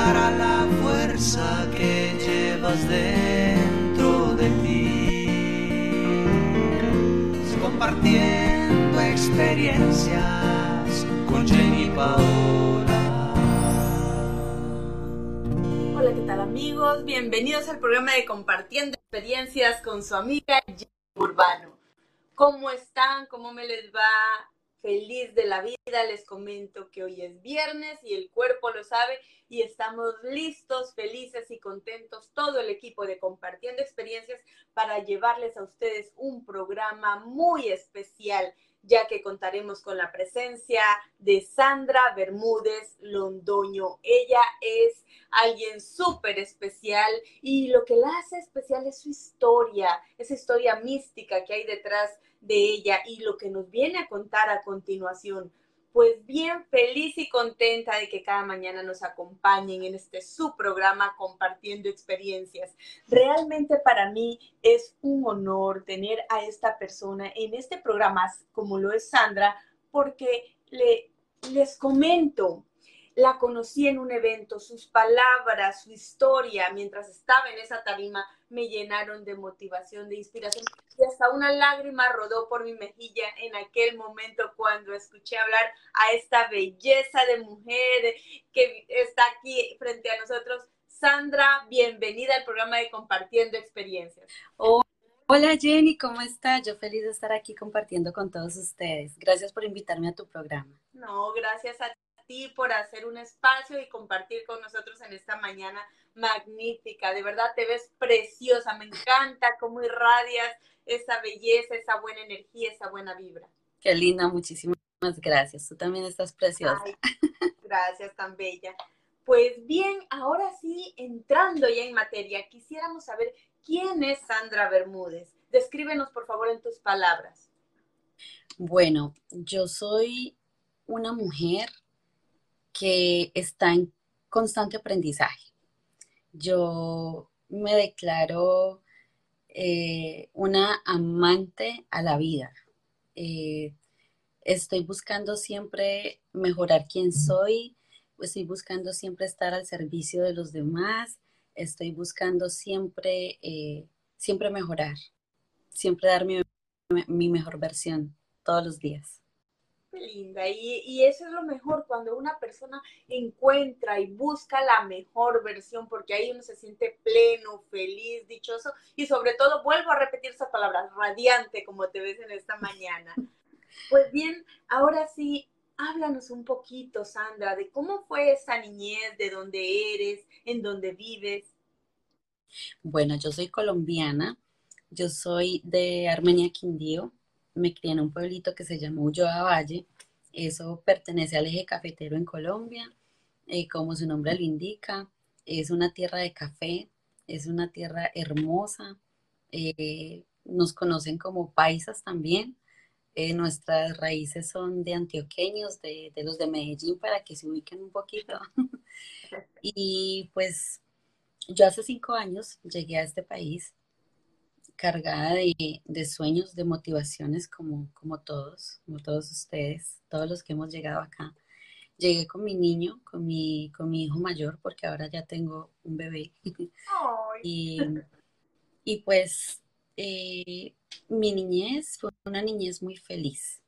dará la fuerza que llevas dentro de ti. Compartiendo experiencias con Jenny Paola. Hola, ¿qué tal amigos? Bienvenidos al programa de Compartiendo experiencias con su amiga Jenny Urbano. ¿Cómo están? ¿Cómo me les va? feliz de la vida. Les comento que hoy es viernes y el cuerpo lo sabe y estamos listos, felices y contentos, todo el equipo de Compartiendo Experiencias para llevarles a ustedes un programa muy especial ya que contaremos con la presencia de Sandra Bermúdez Londoño. Ella es alguien súper especial y lo que la hace especial es su historia, esa historia mística que hay detrás de ella y lo que nos viene a contar a continuación. Pues bien feliz y contenta de que cada mañana nos acompañen en este su programa compartiendo experiencias. Realmente para mí es un honor tener a esta persona en este programa como lo es Sandra porque le, les comento, la conocí en un evento, sus palabras, su historia, mientras estaba en esa tarima, me llenaron de motivación, de inspiración. Y hasta una lágrima rodó por mi mejilla en aquel momento cuando escuché hablar a esta belleza de mujer que está aquí frente a nosotros. Sandra, bienvenida al programa de Compartiendo Experiencias. Hola Jenny, ¿cómo estás? Yo feliz de estar aquí compartiendo con todos ustedes. Gracias por invitarme a tu programa. No, gracias a por hacer un espacio y compartir con nosotros en esta mañana magnífica. De verdad te ves preciosa, me encanta cómo irradias esa belleza, esa buena energía, esa buena vibra. Qué linda, muchísimas gracias. Tú también estás preciosa. gracias, tan bella. Pues bien, ahora sí, entrando ya en materia, quisiéramos saber quién es Sandra Bermúdez. Descríbenos, por favor, en tus palabras. Bueno, yo soy una mujer que está en constante aprendizaje. Yo me declaro eh, una amante a la vida. Eh, estoy buscando siempre mejorar quién soy, estoy buscando siempre estar al servicio de los demás, estoy buscando siempre, eh, siempre mejorar, siempre dar mi mejor versión todos los días linda. Y, y, eso es lo mejor cuando una persona encuentra y busca la mejor versión, porque ahí uno se siente pleno, feliz, dichoso y sobre todo, vuelvo a repetir esa palabra, radiante, como te ves en esta mañana. Pues bien, ahora sí, háblanos un poquito, Sandra, de cómo fue esa niñez, de dónde eres, en dónde vives. Bueno, yo soy colombiana, yo soy de Armenia, Quindío, me crié en un pueblito que se llama Ulloa Valle. Eso pertenece al eje cafetero en Colombia. y como su nombre lo indica, es una tierra de café, es una tierra hermosa. Eh, nos conocen como paisas también. Eh, nuestras raíces son de antioqueños, de, de, los de Medellín, para que se ubiquen un poquito. y pues yo hace cinco años llegué a este país cargada de, sueños, de motivaciones como, como todos, como todos ustedes, todos los que hemos llegado acá. Llegué con mi niño, con mi, con mi hijo mayor, porque ahora ya tengo un bebé. y, y, pues eh, mi niñez fue una niñez muy feliz.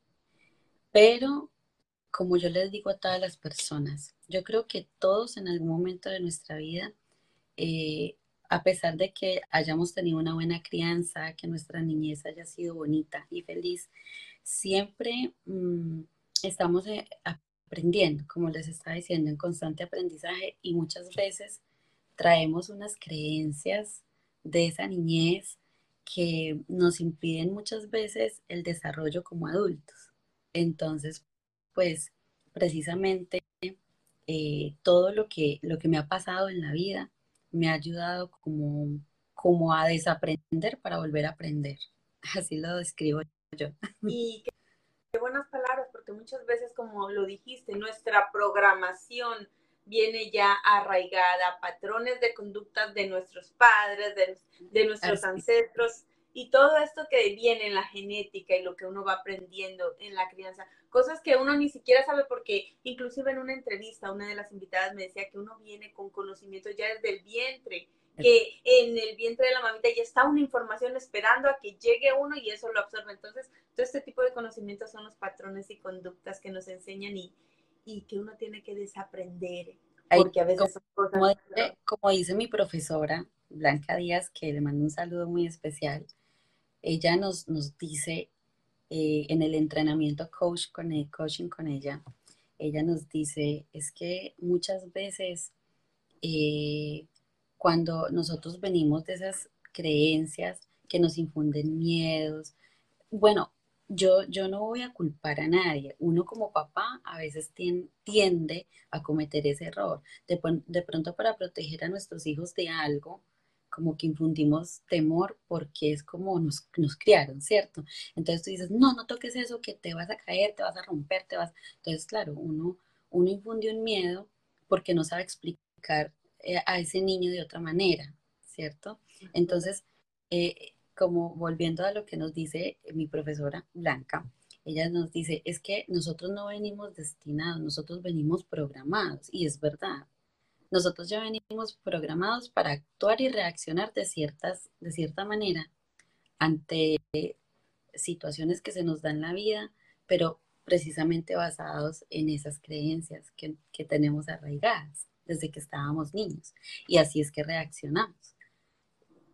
Pero, como yo les digo a todas las personas, yo creo que todos en algún momento de nuestra vida eh, a pesar de que hayamos tenido una buena crianza, que nuestra niñez haya sido bonita y feliz, siempre mm, estamos eh, aprendiendo, como les estaba diciendo, en constante aprendizaje y muchas veces traemos unas creencias de esa niñez que nos impiden muchas veces el desarrollo como adultos. Entonces, pues precisamente eh, todo lo que, lo que me ha pasado en la vida me ha ayudado como, como a desaprender para volver a aprender. Así lo describo yo. Y qué, buenas palabras, porque muchas veces, como lo dijiste, nuestra programación viene ya arraigada, patrones de conductas de nuestros padres, de, nuestros ancestros, y todo esto que viene en la genética y lo que uno va aprendiendo en la crianza, cosas que uno ni siquiera sabe porque inclusive en una entrevista una de las invitadas me decía que uno viene con conocimientos ya desde el vientre, que en el vientre de la mamita ya está una información esperando a que llegue uno y eso lo absorbe. Entonces, todo este tipo de conocimientos son los patrones y conductas que nos enseñan y, y que uno tiene que desaprender. Porque a veces como, son cosas... como dice mi profesora, Blanca Díaz, que le mando un saludo muy especial, ella nos, nos dice eh, en el entrenamiento coach con el, coaching con ella, ella nos dice, es que muchas veces eh, cuando nosotros venimos de esas creencias que nos infunden miedos, bueno, yo, yo no voy a culpar a nadie. Uno como papá a veces tiende a cometer ese error. De, de pronto para proteger a nuestros hijos de algo, como que infundimos temor porque es como nos, nos criaron, ¿cierto? Entonces tú dices, no, no toques eso, que te vas a caer, te vas a romper, te vas... Entonces, claro, uno, uno infunde un miedo porque no sabe explicar eh, a ese niño de otra manera, ¿cierto? Entonces, eh, como volviendo a lo que nos dice mi profesora Blanca, ella nos dice, es que nosotros no venimos destinados, nosotros venimos programados, y es verdad, nosotros ya venimos programados para actuar y reaccionar de, ciertas, de cierta manera ante situaciones que se nos dan en la vida, pero precisamente basados en esas creencias que, que tenemos arraigadas desde que estábamos niños. Y así es que reaccionamos.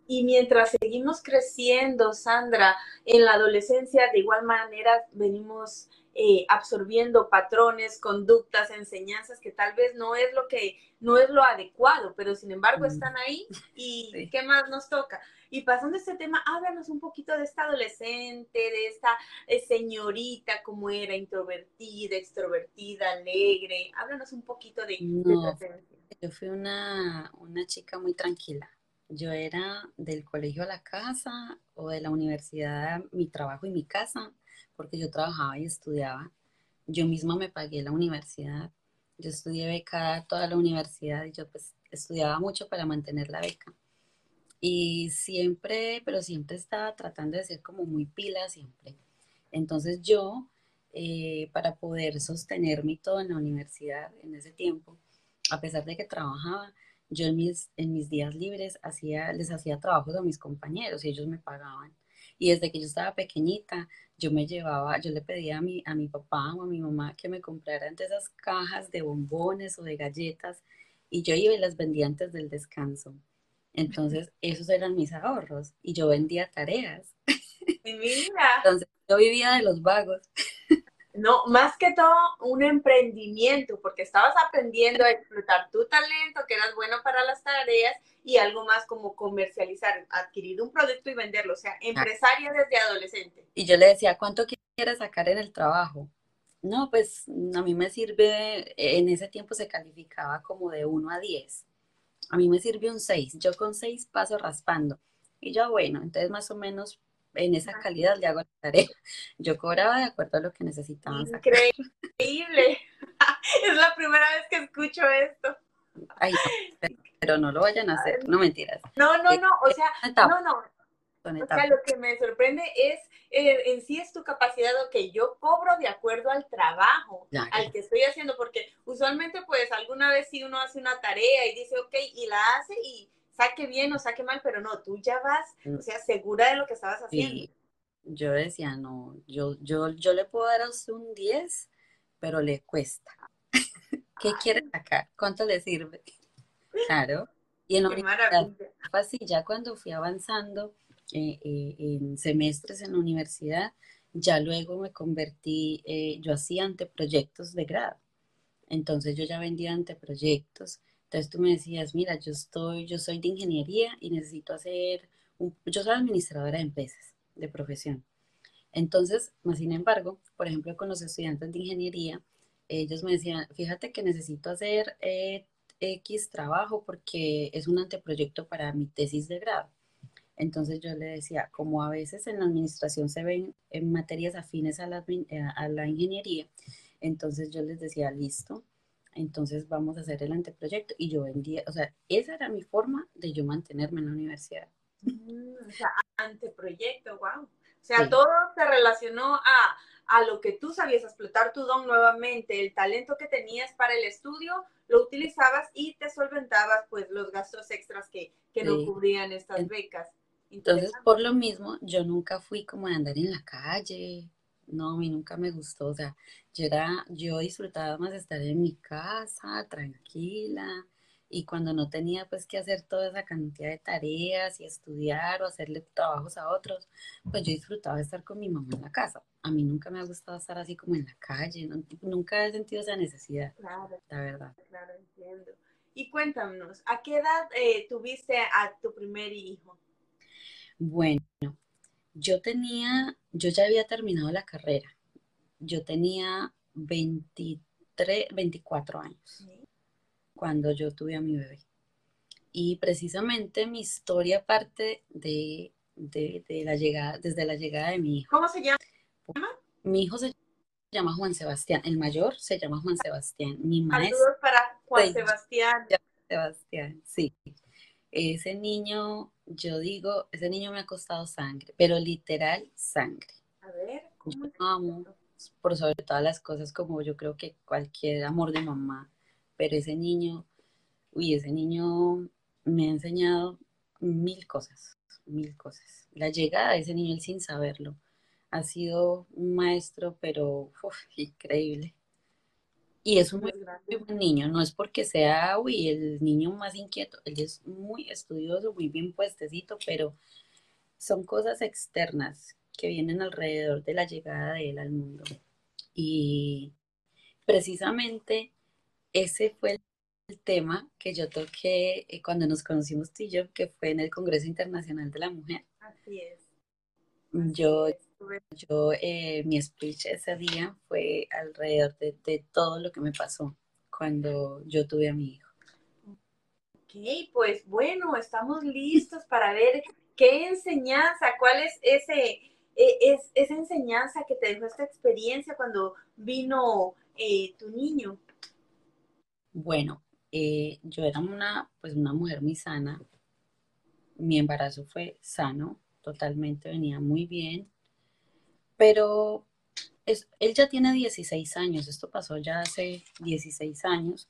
Y mientras seguimos creciendo, Sandra, en la adolescencia, de igual manera venimos eh, absorbiendo patrones, conductas, enseñanzas que tal vez no es lo que, no es lo adecuado, pero sin embargo están ahí y ¿qué más nos toca? Y pasando a este tema, háblanos un poquito de esta adolescente, de esta eh, señorita, cómo era, introvertida, extrovertida, alegre. Háblanos un poquito de, no, Yo fui una, una chica muy tranquila. Yo era del colegio a la casa o de la universidad, mi trabajo y mi casa porque yo trabajaba y estudiaba. Yo misma me pagué la universidad. Yo estudié becada toda la universidad y yo pues estudiaba mucho para mantener la beca. Y siempre, pero siempre estaba tratando de ser como muy pila siempre. Entonces yo, eh, para poder sostenerme todo en la universidad en ese tiempo, a pesar de que trabajaba, yo en mis, en mis días libres hacía, les hacía trabajos a mis compañeros y ellos me pagaban. Y desde que yo estaba pequeñita, yo me llevaba, yo le pedía a mi, a mi papá o a mi mamá que me compraran de esas cajas de bombones o de galletas y yo iba y las vendía antes del descanso. Entonces, esos eran mis ahorros y yo vendía tareas. Mira. Entonces, yo vivía de los vagos. No, más que todo un emprendimiento, porque estabas aprendiendo a explotar tu talento, que eras bueno para las tareas, y algo más como comercializar, adquirir un producto y venderlo, o sea, empresaria desde adolescente. Y yo le decía, ¿cuánto quieres sacar en el trabajo? No, pues a mí me sirve, en ese tiempo se calificaba como de 1 a 10. A mí me sirve un 6, yo con 6 paso raspando. Y yo, bueno, entonces más o menos en esa calidad le hago la tarea. Yo cobraba de acuerdo a lo que necesitaban. Increíble. es la primera vez que escucho esto. Ay, pero no lo vayan a hacer, no mentiras. No, no, no, o sea, no, no. O sea, lo que me sorprende es, eh, en sí es tu capacidad, que yo cobro de acuerdo al trabajo, al que estoy haciendo, porque usualmente pues alguna vez si uno hace una tarea y dice, ok, y la hace y saque bien o saque mal, pero no, tú ya vas, mm. o sea, segura de lo que estabas haciendo. Yo decía, no, yo, yo, yo le puedo dar a usted un 10, pero le cuesta. ¿Qué quiere sacar? ¿Cuánto le sirve? Claro. Y en la así, ya cuando fui avanzando eh, eh, en semestres en la universidad, ya luego me convertí, eh, yo hacía anteproyectos de grado. Entonces yo ya vendía anteproyectos entonces tú me decías, mira, yo estoy, yo soy de ingeniería y necesito hacer, un, yo soy administradora de empresas de profesión. Entonces, más sin embargo, por ejemplo, con los estudiantes de ingeniería, ellos me decían, fíjate que necesito hacer eh, X trabajo porque es un anteproyecto para mi tesis de grado. Entonces yo le decía, como a veces en la administración se ven en materias afines a la, a la ingeniería, entonces yo les decía, listo, entonces vamos a hacer el anteproyecto y yo vendía, o sea, esa era mi forma de yo mantenerme en la universidad. Mm, o sea, anteproyecto, wow. O sea, todo se relacionó a, a lo que tú sabías, explotar tu don nuevamente, el talento que tenías para el estudio, lo utilizabas y te solventabas pues los gastos extras que, que no cubrían estas becas. Entonces, por lo mismo, yo nunca fui como de andar en la calle. No, a mí nunca me gustó. O sea, yo era, yo disfrutaba más estar en mi casa, tranquila. Y cuando no tenía pues que hacer toda esa cantidad de tareas y estudiar o hacerle trabajos a otros, pues yo disfrutaba estar con mi mamá en la casa. A mí nunca me ha gustado estar así como en la calle, nunca he sentido esa necesidad, claro, la verdad. Claro, entiendo. Y cuéntanos, ¿a qué edad eh, tuviste a tu primer hijo? Bueno, yo tenía, yo ya había terminado la carrera. Yo tenía 23, 24 años cuando yo tuve a mi bebé. Y precisamente mi historia parte de, la llegada, desde la llegada de mi hijo. ¿Cómo se llama? Mi hijo se llama Juan Sebastián, el mayor se llama Juan Sebastián. Mi Saludos para Juan Sebastián. Sebastián, sí. Ese niño, yo digo, ese niño me ha costado sangre, pero literal sangre. A ver, ¿cómo yo amo por sobre todas las cosas, como yo creo que cualquier amor de mamá, pero ese niño, uy, ese niño me ha enseñado mil cosas, mil cosas. La llegada de ese niño, sin saberlo, ha sido un maestro, pero increíble. Y es un muy, buen niño, no es porque sea, uy, el niño más inquieto, él es muy estudioso, muy bien puestecito, pero son cosas externas que vienen alrededor de la llegada de él al mundo. Y precisamente ese fue el tema que yo toqué eh, cuando nos conocimos tú y yo, que fue en el Congreso Internacional de la Mujer. Así es. yo, yo eh, mi speech ese día fue alrededor de, todo lo que me pasó cuando yo tuve a mi hijo. Ok, pues bueno, estamos listos para ver qué enseñanza, cuál es ese, e, es, esa enseñanza que te dejó esta experiencia cuando vino eh, tu niño. Bueno, eh, yo era una, pues una mujer muy sana. Mi embarazo fue sano, totalmente, venía muy bien. Pero él ya tiene 16 años, esto pasó ya hace 16 años.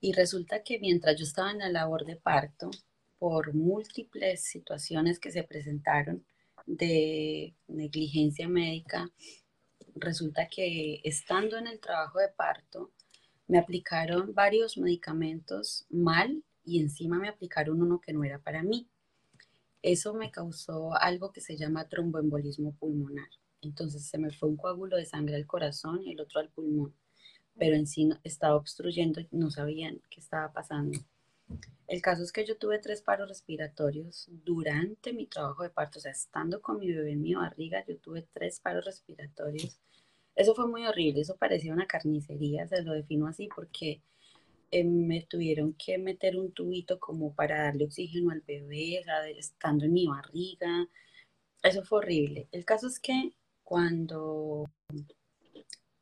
Y resulta que mientras yo estaba en la labor de parto, por múltiples situaciones que se presentaron de negligencia médica, resulta que estando en el trabajo de parto, me aplicaron varios medicamentos mal y encima me aplicaron uno que no era para mí. Eso me causó algo que se llama tromboembolismo pulmonar. Entonces se me fue un coágulo de sangre al corazón y el otro al pulmón, pero en sí estaba obstruyendo y no sabían qué estaba pasando. El caso es que yo tuve tres paros respiratorios durante mi trabajo de parto, o sea, estando con mi bebé en mi barriga, yo tuve tres paros respiratorios eso fue muy horrible, eso parecía una carnicería, se lo defino así porque eh, me tuvieron que meter un tubito como para darle oxígeno al bebé, estando en mi barriga. Eso fue horrible. El caso es que cuando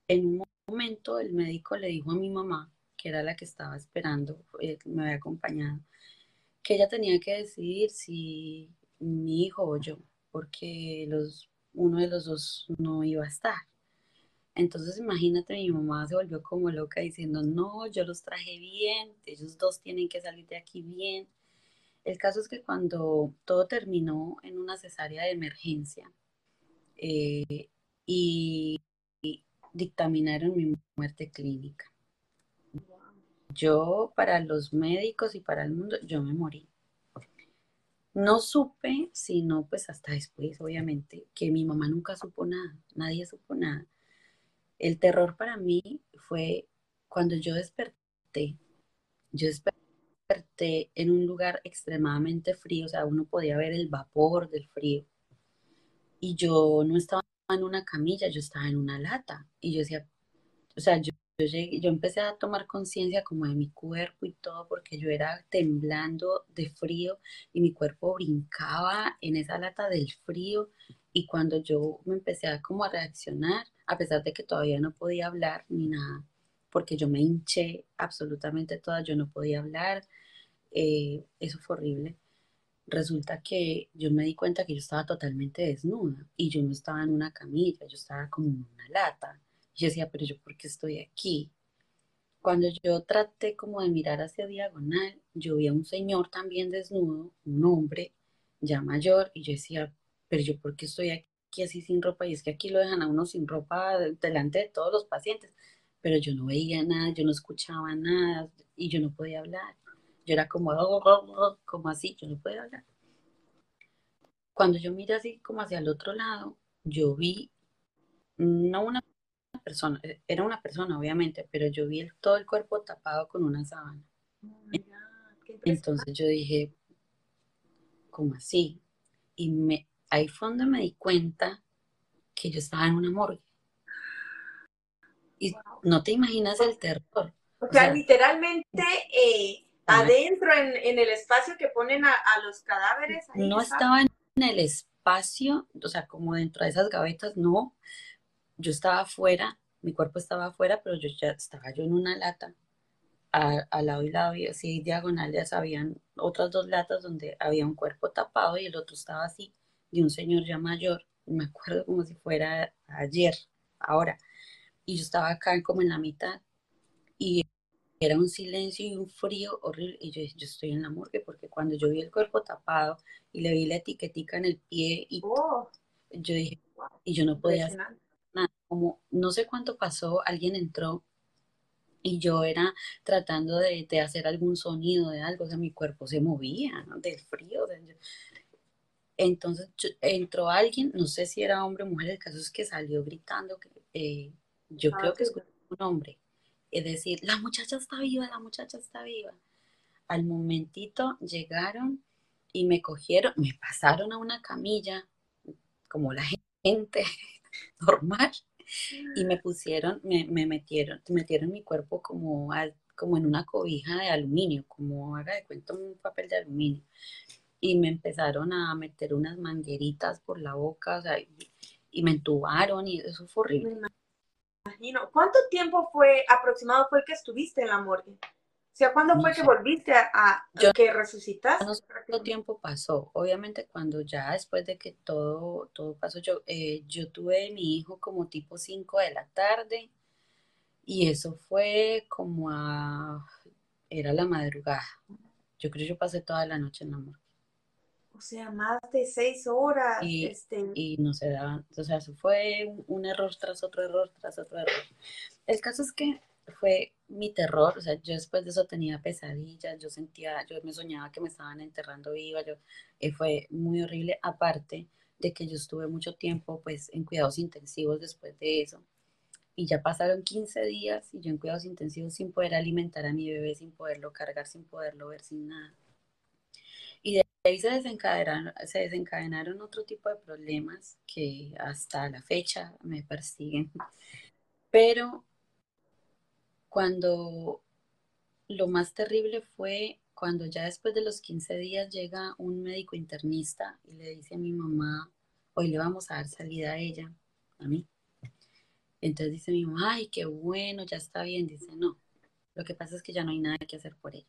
en un momento el médico le dijo a mi mamá, que era la que estaba esperando, eh, me había acompañado, que ella tenía que decidir si mi hijo o yo, porque los, uno de los dos no iba a estar. Entonces imagínate, mi mamá se volvió como loca diciendo, no, yo los traje bien, ellos dos tienen que salir de aquí bien. El caso es que cuando todo terminó en una cesárea de emergencia eh, y, dictaminaron mi muerte clínica. Yo, para los médicos y para el mundo, yo me morí. No supe, sino pues hasta después, obviamente, que mi mamá nunca supo nada, nadie supo nada. El terror para mí fue cuando yo desperté. Yo desperté en un lugar extremadamente frío, o sea, uno podía ver el vapor del frío. Y yo no estaba en una camilla, yo estaba en una lata. Y yo decía, o sea, yo, yo empecé a tomar conciencia como de mi cuerpo y todo, porque yo era temblando de frío y mi cuerpo brincaba en esa lata del frío. Y cuando yo me empecé a como a reaccionar, a pesar de que todavía no podía hablar ni nada, porque yo me hinché absolutamente toda, yo no podía hablar, eh, eso fue horrible. resulta que yo me di cuenta que yo estaba totalmente desnuda y yo no estaba en una camilla, yo estaba como en una lata. Yo decía, pero yo, ¿por qué estoy aquí? Cuando yo traté como de mirar hacia diagonal, yo vi a un señor también desnudo, un hombre ya mayor, y yo decía, pero yo, ¿por qué estoy aquí así sin ropa? Y es que aquí lo dejan a uno sin ropa delante de todos los pacientes, pero yo no veía nada, yo no escuchaba nada y yo no podía hablar. Yo era como, oh, oh, oh", como así, yo no podía hablar. Cuando yo miré así como hacia el otro lado, yo vi, no una persona, eh, era una persona obviamente, pero yo vi todo el cuerpo tapado con una sábana. Entonces yo dije, ¿cómo así? Y me, ahí fue donde me di cuenta que yo estaba en una morgue. Y no te imaginas el terror. O sea, literalmente eh, adentro en, el espacio que ponen a, los cadáveres. no estaba en el espacio, o sea, como dentro de esas gavetas, no. Yo estaba afuera, mi cuerpo estaba afuera, pero yo ya estaba yo en una lata. al lado y lado, y así diagonal, ya sabían otras dos latas donde había un cuerpo tapado y el otro estaba así, de un señor ya mayor. Me acuerdo como si fuera ayer, ahora. Y yo estaba acá como en la mitad. Y era un silencio y un frío horrible. Y yo yo estoy en la morgue, porque cuando yo vi el cuerpo tapado y le vi la etiquetica en el pie, y oh. yo dije, y yo no podía hacer nada. Como no sé cuánto pasó, alguien entró y yo era tratando de, hacer algún sonido de algo, o sea, mi cuerpo se movía del frío. entonces entró alguien, no sé si era hombre o mujer, el caso es que salió gritando, eh, yo ah, creo que es un hombre, es decir, la muchacha está viva, la muchacha está viva. Al momentito llegaron y me cogieron, me pasaron a una camilla, como la gente normal, y me pusieron, me, me metieron, metieron mi cuerpo como, como en una cobija de aluminio, como haga de cuenta un papel de aluminio. Y me empezaron a meter unas mangueritas por la boca, y, me entubaron y eso fue horrible. ¿Cuánto tiempo fue aproximado fue el que estuviste en la morgue? Sea, ¿cuándo fue que volviste a, que resucitaste? No sé cuánto tiempo pasó. Obviamente cuando ya después de que todo, todo pasó, yo, eh, yo tuve mi hijo como tipo 5 de la tarde y eso fue como a... era la madrugada. Yo creo que yo pasé toda la noche en la morgue. O sea, más de seis horas. Y, este... y no se daban, o sea, eso fue un, error tras otro error, tras otro error. El caso es que fue mi terror, o sea, yo después de eso tenía pesadillas, yo sentía, yo me soñaba que me estaban enterrando viva, yo, eh, fue muy horrible, aparte de que yo estuve mucho tiempo, pues, en cuidados intensivos después de eso, y ya pasaron 15 días y yo en cuidados intensivos sin poder alimentar a mi bebé, sin poderlo cargar, sin poderlo ver, sin nada. Y de ahí se desencadenaron, se desencadenaron otro tipo de problemas que hasta la fecha me persiguen. Pero cuando lo más terrible fue cuando ya después de los 15 días llega un médico internista y le dice a mi mamá, hoy le vamos a dar salida a ella, a mí. Entonces dice mi mamá, ay, qué bueno, ya está bien. Dice, no, lo que pasa es que ya no hay nada que hacer por ella.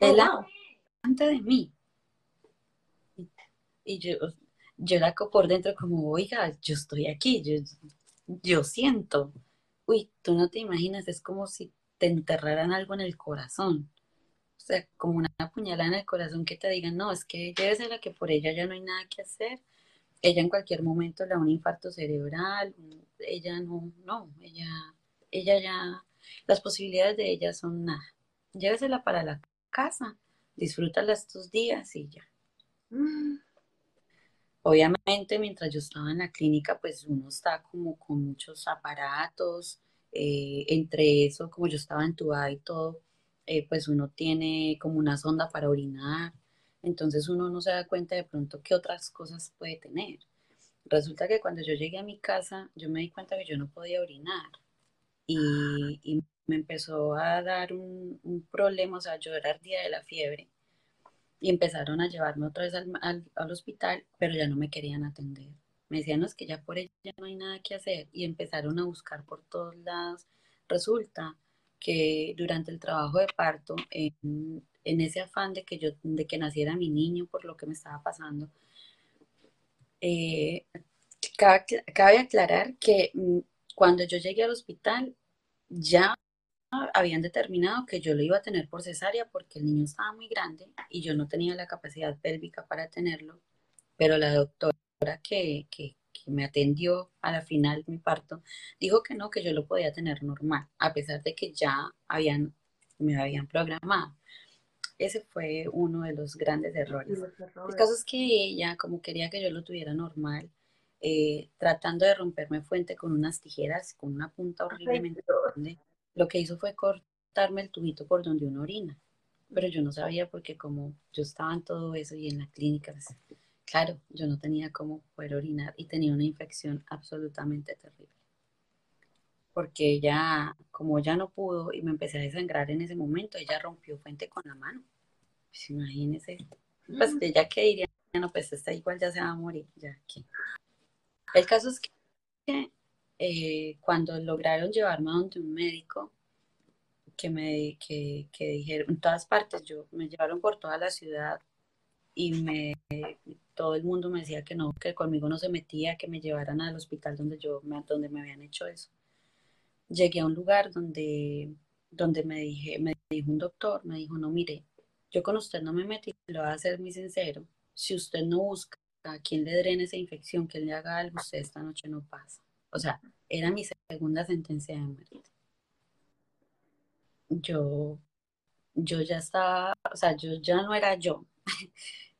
Oh, delante de mí, y yo, yo la por dentro como, oiga, yo estoy aquí, yo, yo siento. Uy, tú no te imaginas, es como si te enterraran algo en el corazón. O sea, como una puñalada en el corazón que te digan, no, es que debe la que por ella ya no hay nada que hacer. Ella en cualquier momento le da un infarto cerebral, ella no, no, ella, ella ya, las posibilidades de ella son nada. Llévesela para la casa, disfrútala estos días y ya. Mm. Obviamente, mientras yo estaba en la clínica, pues uno está como con muchos aparatos, eh, entre eso, como yo estaba entubada y todo, eh, pues uno tiene como una sonda para orinar, entonces uno no se da cuenta de pronto qué otras cosas puede tener. Resulta que cuando yo llegué a mi casa, yo me di cuenta que yo no podía orinar. Y, me empezó a dar un, un problema, o sea, yo era día de la fiebre y empezaron a llevarme otra vez al, hospital, pero ya no me querían atender. Me decían, no, es que ya por ella no hay nada que hacer y empezaron a buscar por todos lados. Resulta que durante el trabajo de parto, en ese afán de que yo, de que naciera mi niño por lo que me estaba pasando, eh, cabe, aclarar que mm, cuando yo llegué al hospital ya habían determinado que yo lo iba a tener por cesárea porque el niño estaba muy grande y yo no tenía la capacidad pélvica para tenerlo, pero la doctora que, que, me atendió a la final mi parto dijo que no, que yo lo podía tener normal, a pesar de que ya habían, me habían programado. Ese fue uno de los grandes errores. El caso es que ella, como quería que yo lo tuviera normal, eh, tratando de romperme fuente con unas tijeras, con una punta horriblemente grande, lo que hizo fue cortarme el tubito por donde uno orina. Pero yo no sabía porque como yo estaba en todo eso y en la clínica, pues, claro, yo no tenía cómo poder orinar y tenía una infección absolutamente terrible. Porque ella, como ya no pudo y me empecé a desangrar en ese momento, ella rompió fuente con la mano. Pues imagínese, pues ella que diría, no, pues esta igual ya se va a morir, ya. El caso es que eh, cuando lograron llevarme a donde un médico, que me que, dijeron en todas partes, yo me llevaron por toda la ciudad y me todo el mundo me decía que no, que conmigo no se metía, que me llevaran al hospital donde yo donde me habían hecho eso. Llegué a un lugar donde donde me dije, me dijo un doctor, me dijo, "No, mire, yo con usted no me metí, lo voy a ser muy sincero. Si usted no busca a quien le drene esa infección, que le haga algo, usted esta noche no pasa." O sea, era mi segunda sentencia de muerte. Yo yo ya estaba, o sea, yo ya no era yo.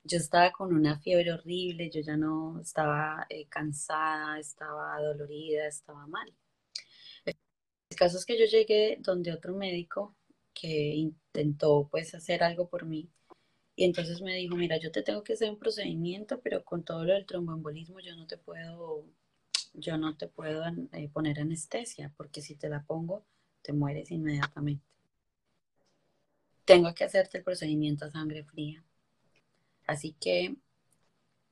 yo estaba con una fiebre horrible, yo ya no estaba eh, cansada, estaba dolorida, estaba mal. El caso es que yo llegué donde otro médico que intentó pues hacer algo por mí y entonces me dijo, mira, yo te tengo que hacer un procedimiento, pero con todo lo del tromboembolismo yo no te puedo, yo no te puedo eh, poner anestesia, porque si te la pongo, te mueres inmediatamente. Tengo que hacerte el procedimiento a sangre fría. Así que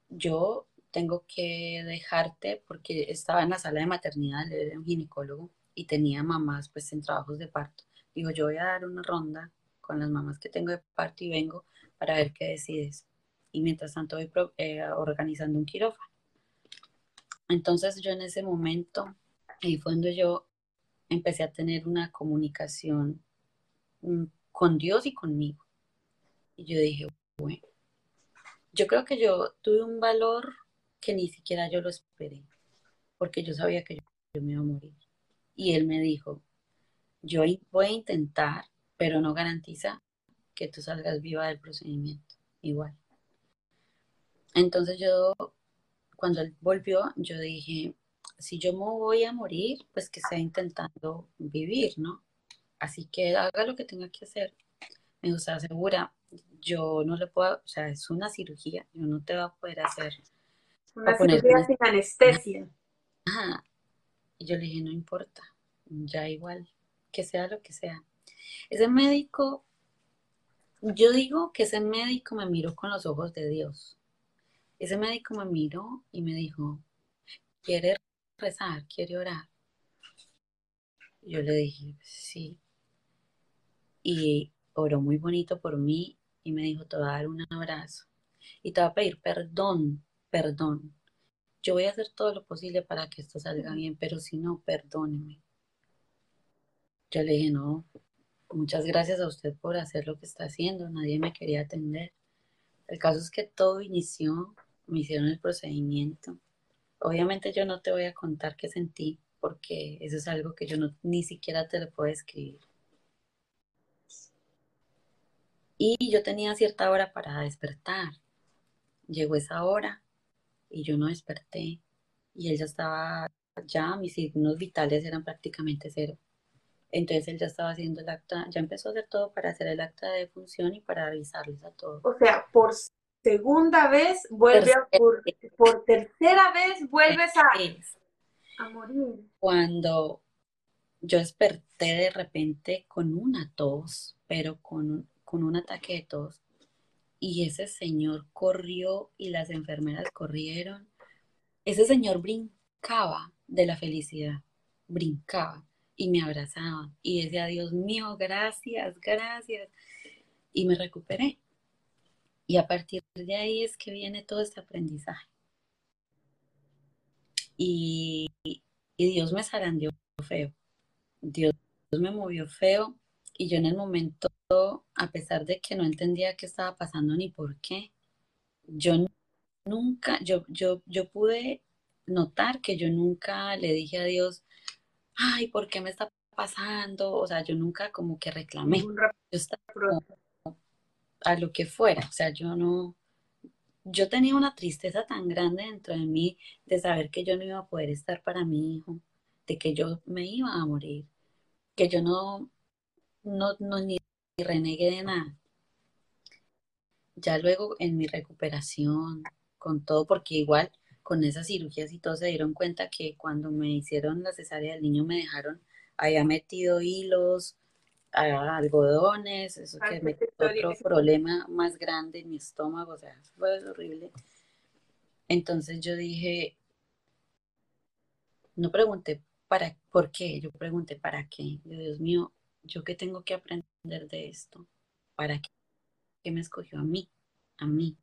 yo tengo que dejarte porque estaba en la sala de maternidad, de un ginecólogo y tenía mamás pues en trabajos de parto. Digo, yo voy a dar una ronda con las mamás que tengo de parto y vengo para ver qué decides. Y mientras tanto voy eh, organizando un quirófano. Entonces yo en ese momento, ahí fue cuando yo empecé a tener una comunicación mm, con Dios y conmigo. Y yo dije, bueno, yo creo que yo tuve un valor que ni siquiera yo lo esperé, porque yo sabía que yo, me iba a morir. Y él me dijo, yo voy a intentar, pero no garantiza que tú salgas viva del procedimiento, igual. Entonces yo, cuando él volvió, yo dije, si yo me voy a morir, pues que sea intentando vivir, ¿no? Así que haga lo que tenga que hacer. Me dijo, ¿está segura? yo no le puedo, o sea, es una cirugía, yo no te voy a poder hacer. Una cirugía sin anestesia. Ajá. Y yo le dije, no importa, ya igual, que sea lo que sea. Ese médico, yo digo que ese médico me miró con los ojos de Dios. Ese médico me miró y me dijo, ¿quiere rezar? ¿Quiere orar? Yo le dije, sí. Y oró muy bonito por mí y me dijo, te voy a dar un abrazo y te voy a pedir perdón, perdón. Yo voy a hacer todo lo posible para que esto salga bien, pero si no, perdóneme. Yo le dije, no, muchas gracias a usted por hacer lo que está haciendo, nadie me quería atender. El caso es que todo inició, me hicieron el procedimiento. Obviamente yo no te voy a contar qué sentí, porque eso es algo que yo no, ni siquiera te lo puedo escribir. Y yo tenía cierta hora para despertar. Llegó esa hora y yo no desperté. Y él ya estaba, ya mis signos vitales eran prácticamente cero. Entonces él ya estaba haciendo el acta, ya empezó a hacer todo para hacer el acta de función y para avisarles a todos. O sea, por segunda vez vuelve a, por, por, tercera vez vuelves a, a morir. Cuando yo desperté de repente con una tos, pero con con un ataque de tos y ese señor corrió y las enfermeras corrieron. Ese señor brincaba de la felicidad, brincaba y me abrazaba y decía, Dios mío, gracias, gracias. y me recuperé. Y a partir de ahí es que viene todo este aprendizaje. Y, y Dios me zarandeó feo. Dios me movió feo y yo en el momento, a pesar de que no entendía qué estaba pasando ni por qué, yo nunca, yo, yo, yo pude notar que yo nunca le dije a Dios, ay, ¿por qué me está pasando? O sea, yo nunca como que reclamé. Yo estaba a lo que fuera, o sea, yo no, yo tenía una tristeza tan grande dentro de mí de saber que yo no iba a poder estar para mi hijo, de que yo me iba a morir, que yo no, no, no ni renegué de nada. Ya luego en mi recuperación, con todo, porque igual con esas cirugías y todo se dieron cuenta que cuando me hicieron la cesárea del niño me dejaron, había metido hilos, algodones, eso que me otro problema más grande en mi estómago, o sea, fue horrible. Entonces yo dije, no pregunté para por qué, yo pregunté para qué. Dios mío, yo qué tengo que aprender de esto, para qué, ¿Qué me escogió a mí, a mí.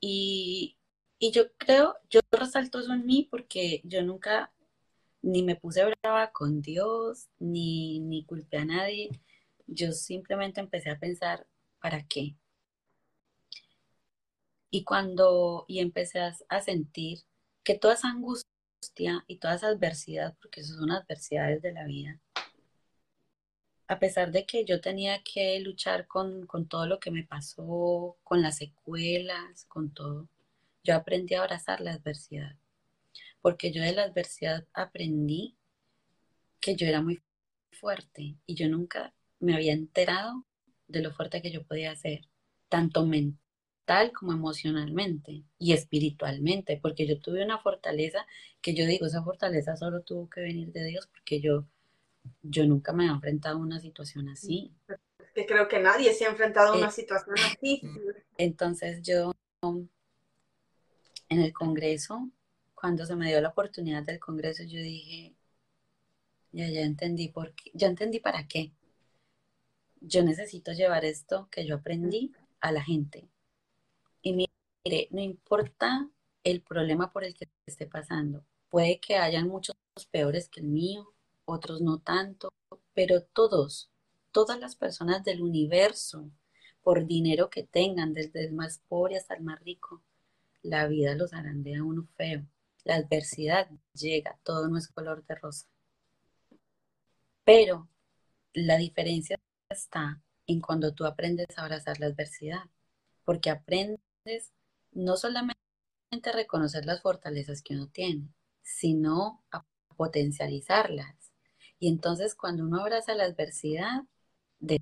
Y, y yo creo, yo resalto eso en mí porque yo nunca ni me puse brava con Dios, ni, ni culpé a nadie. Yo simplemente empecé a pensar, ¿para qué? Y cuando, y empecé a, sentir que toda esa angustia y toda esa adversidad, porque eso son adversidades de la vida, a pesar de que yo tenía que luchar con, con, todo lo que me pasó, con las secuelas, con todo, yo aprendí a abrazar la adversidad porque yo de la adversidad aprendí que yo era muy fuerte y yo nunca me había enterado de lo fuerte que yo podía ser, tanto mental como emocionalmente y espiritualmente, porque yo tuve una fortaleza que yo digo, esa fortaleza solo tuvo que venir de Dios porque yo, yo nunca me he enfrentado a una situación así. Que creo que nadie se ha enfrentado a una eh, situación así. Entonces yo en el Congreso cuando se me dio la oportunidad del Congreso, yo dije, ya, ya entendí por qué, ya entendí para qué. Yo necesito llevar esto que yo aprendí a la gente. Y mire, no importa el problema por el que esté pasando. Puede que hayan muchos peores que el mío, otros no tanto, pero todos, todas las personas del universo, por dinero que tengan, desde el más pobre hasta el más rico, la vida los harán a uno feo. La adversidad llega, todo no es color de rosa. Pero la diferencia está en cuando tú aprendes a abrazar la adversidad, porque aprendes no solamente a reconocer las fortalezas que uno tiene, sino a potencializarlas. Y entonces cuando uno abraza la adversidad, de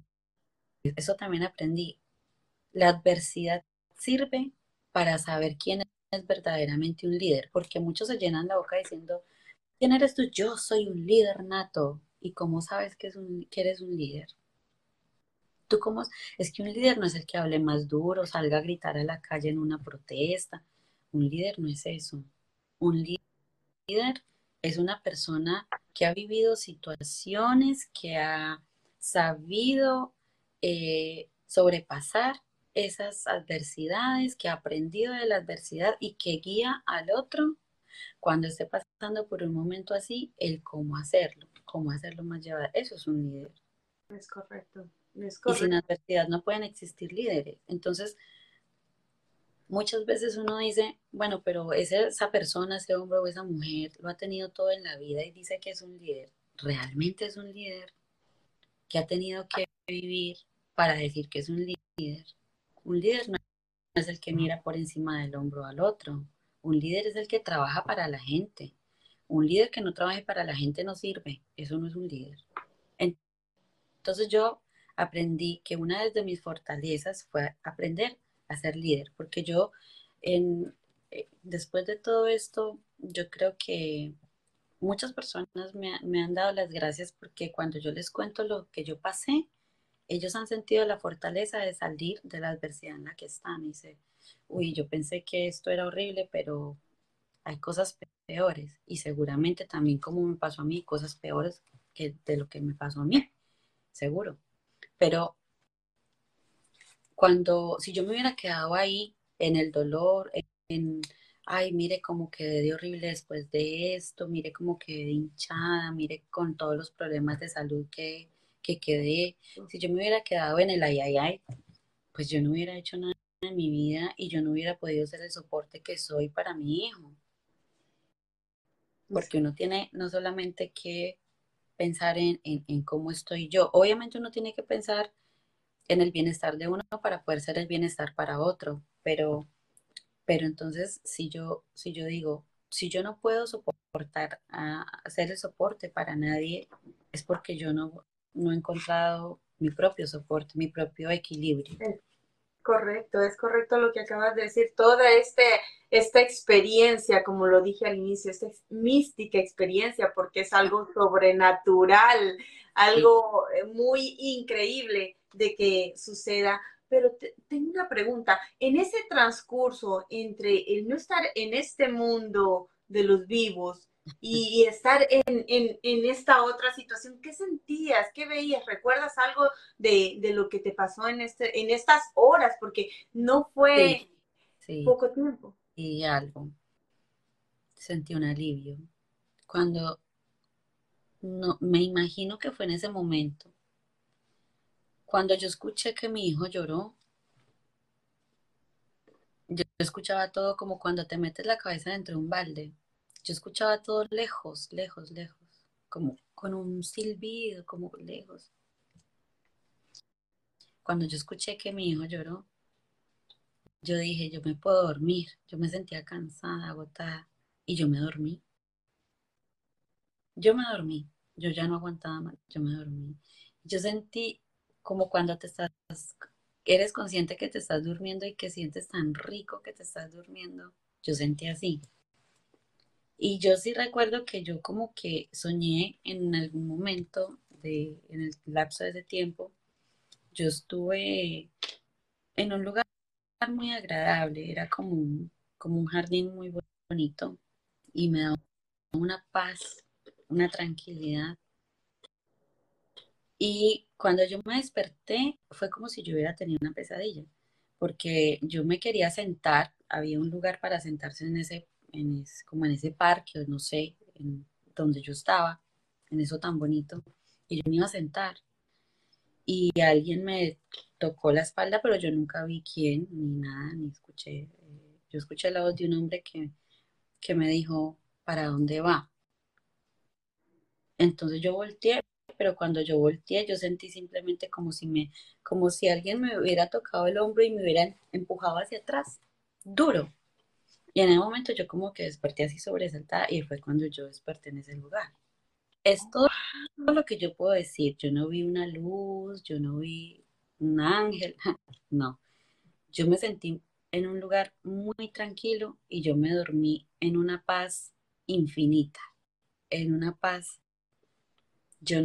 eso también aprendí. La adversidad sirve para saber quién es verdaderamente un líder, porque muchos se llenan la boca diciendo, ¿quién eres tú? Yo soy un líder nato. ¿Y cómo sabes que, es un, eres un líder? ¿Tú cómo? Es que un líder no es el que hable más duro, salga a gritar a la calle en una protesta. Un líder no es eso. Un líder es una persona que ha vivido situaciones, que ha sabido eh, sobrepasar esas adversidades, que ha aprendido de la adversidad y que guía al otro cuando esté pasando por un momento así, el cómo hacerlo, cómo hacerlo más llevar. Eso es un líder. Es correcto. Y sin adversidad no pueden existir líderes. Entonces, muchas veces uno dice, bueno, pero esa persona, ese hombre o esa mujer lo ha tenido todo en la vida y dice que es un líder. ¿Realmente es un líder? que ha tenido que vivir para decir que es un líder? Un líder no es el que mira por encima del hombro al otro. Un líder es el que trabaja para la gente. Un líder que no trabaje para la gente no sirve. Eso no es un líder. Entonces yo aprendí que una de mis fortalezas fue aprender a ser líder, porque yo eh, después de todo esto, yo creo que muchas personas me, me, han dado las gracias porque cuando yo les cuento lo que yo pasé, ellos han sentido la fortaleza de salir de la adversidad en la que están. Y dice, uy, yo pensé que esto era horrible, pero hay cosas peores. Y seguramente también como me pasó a mí, cosas peores que de lo que me pasó a mí, seguro. Pero cuando, si yo me hubiera quedado ahí en el dolor, en, ay, mire cómo quedé de horrible después de esto, mire cómo quedé hinchada, mire con todos los problemas de salud que, que quedé, si yo me hubiera quedado en el ay, ay, ay, pues yo no hubiera hecho nada en mi vida y yo no hubiera podido ser el soporte que soy para mi hijo. Porque uno tiene no solamente que pensar en, en, cómo estoy yo, obviamente uno tiene que pensar en el bienestar de uno para poder ser el bienestar para otro, pero, pero entonces si yo, si yo digo, si yo no puedo soportar a hacer el soporte para nadie, es porque yo no, no he encontrado mi propio soporte, mi propio equilibrio. Correcto, es correcto lo que acabas de decir. Toda este, esta experiencia, como lo dije al inicio, esta mística experiencia, porque es algo sobrenatural, algo eh, muy increíble de que suceda. Pero tengo una pregunta. En ese transcurso entre el no estar en este mundo de los vivos y, estar en, esta otra situación, ¿qué sentías? ¿Qué veías? ¿Recuerdas algo de, lo que te pasó en, este, en estas horas? Porque no fue poco tiempo. Y algo. Sentí un alivio. Cuando no, me imagino que fue en ese momento. Cuando yo escuché que mi hijo lloró, yo escuchaba todo como cuando te metes la cabeza dentro de un balde yo escuchaba todo lejos, lejos, lejos, como con un silbido, como lejos. Cuando yo escuché que mi hijo lloró, yo dije, yo me puedo dormir. Yo me sentía cansada, agotada, y yo me dormí. Yo me dormí, yo ya no aguantaba más, yo me dormí. Yo sentí como cuando te estás, eres consciente que te estás durmiendo y que sientes tan rico que te estás durmiendo. Yo sentí así. Y yo sí recuerdo que yo como que soñé en algún momento de, en el lapso de ese tiempo, yo estuve en un lugar muy agradable, era como un, como un jardín muy bonito y me daba una paz, una tranquilidad. Y cuando yo me desperté fue como si yo hubiera tenido una pesadilla, porque yo me quería sentar, había un lugar para sentarse en ese en como en ese parque, o no sé, en donde yo estaba, en eso tan bonito, y yo me iba a sentar. Y alguien me tocó la espalda, pero yo nunca vi quién, ni nada, ni escuché. Eh, yo escuché la voz de un hombre que, que me dijo, ¿para dónde va? Entonces yo volteé, pero cuando yo volteé, yo sentí simplemente como si me, como si alguien me hubiera tocado el hombro y me hubiera empujado hacia atrás, duro. Y en ese momento yo como que desperté así sobresaltada y fue cuando yo desperté en ese lugar. Es todo lo que yo puedo decir. Yo no vi una luz, yo no vi un ángel, no. Yo me sentí en un lugar muy tranquilo y yo me dormí en una paz infinita, en una paz. Yo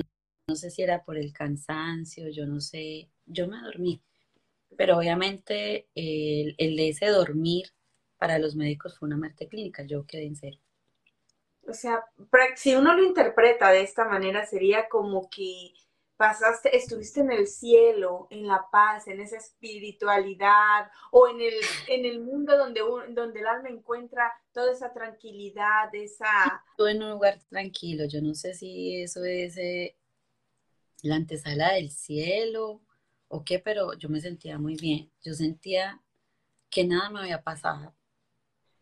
no, sé si era por el cansancio, yo no sé, yo me dormí. Pero obviamente el, el de ese dormir para los médicos fue una muerte clínica, yo quedé en cero. O sea, si uno lo interpreta de esta manera, sería como que pasaste, estuviste en el cielo, en la paz, en esa espiritualidad, o en el, en el mundo donde, donde el alma encuentra toda esa tranquilidad, esa... Estuve en un lugar tranquilo, yo no sé si eso es eh, la antesala del cielo o qué, pero yo me sentía muy bien, yo sentía que nada me había pasado,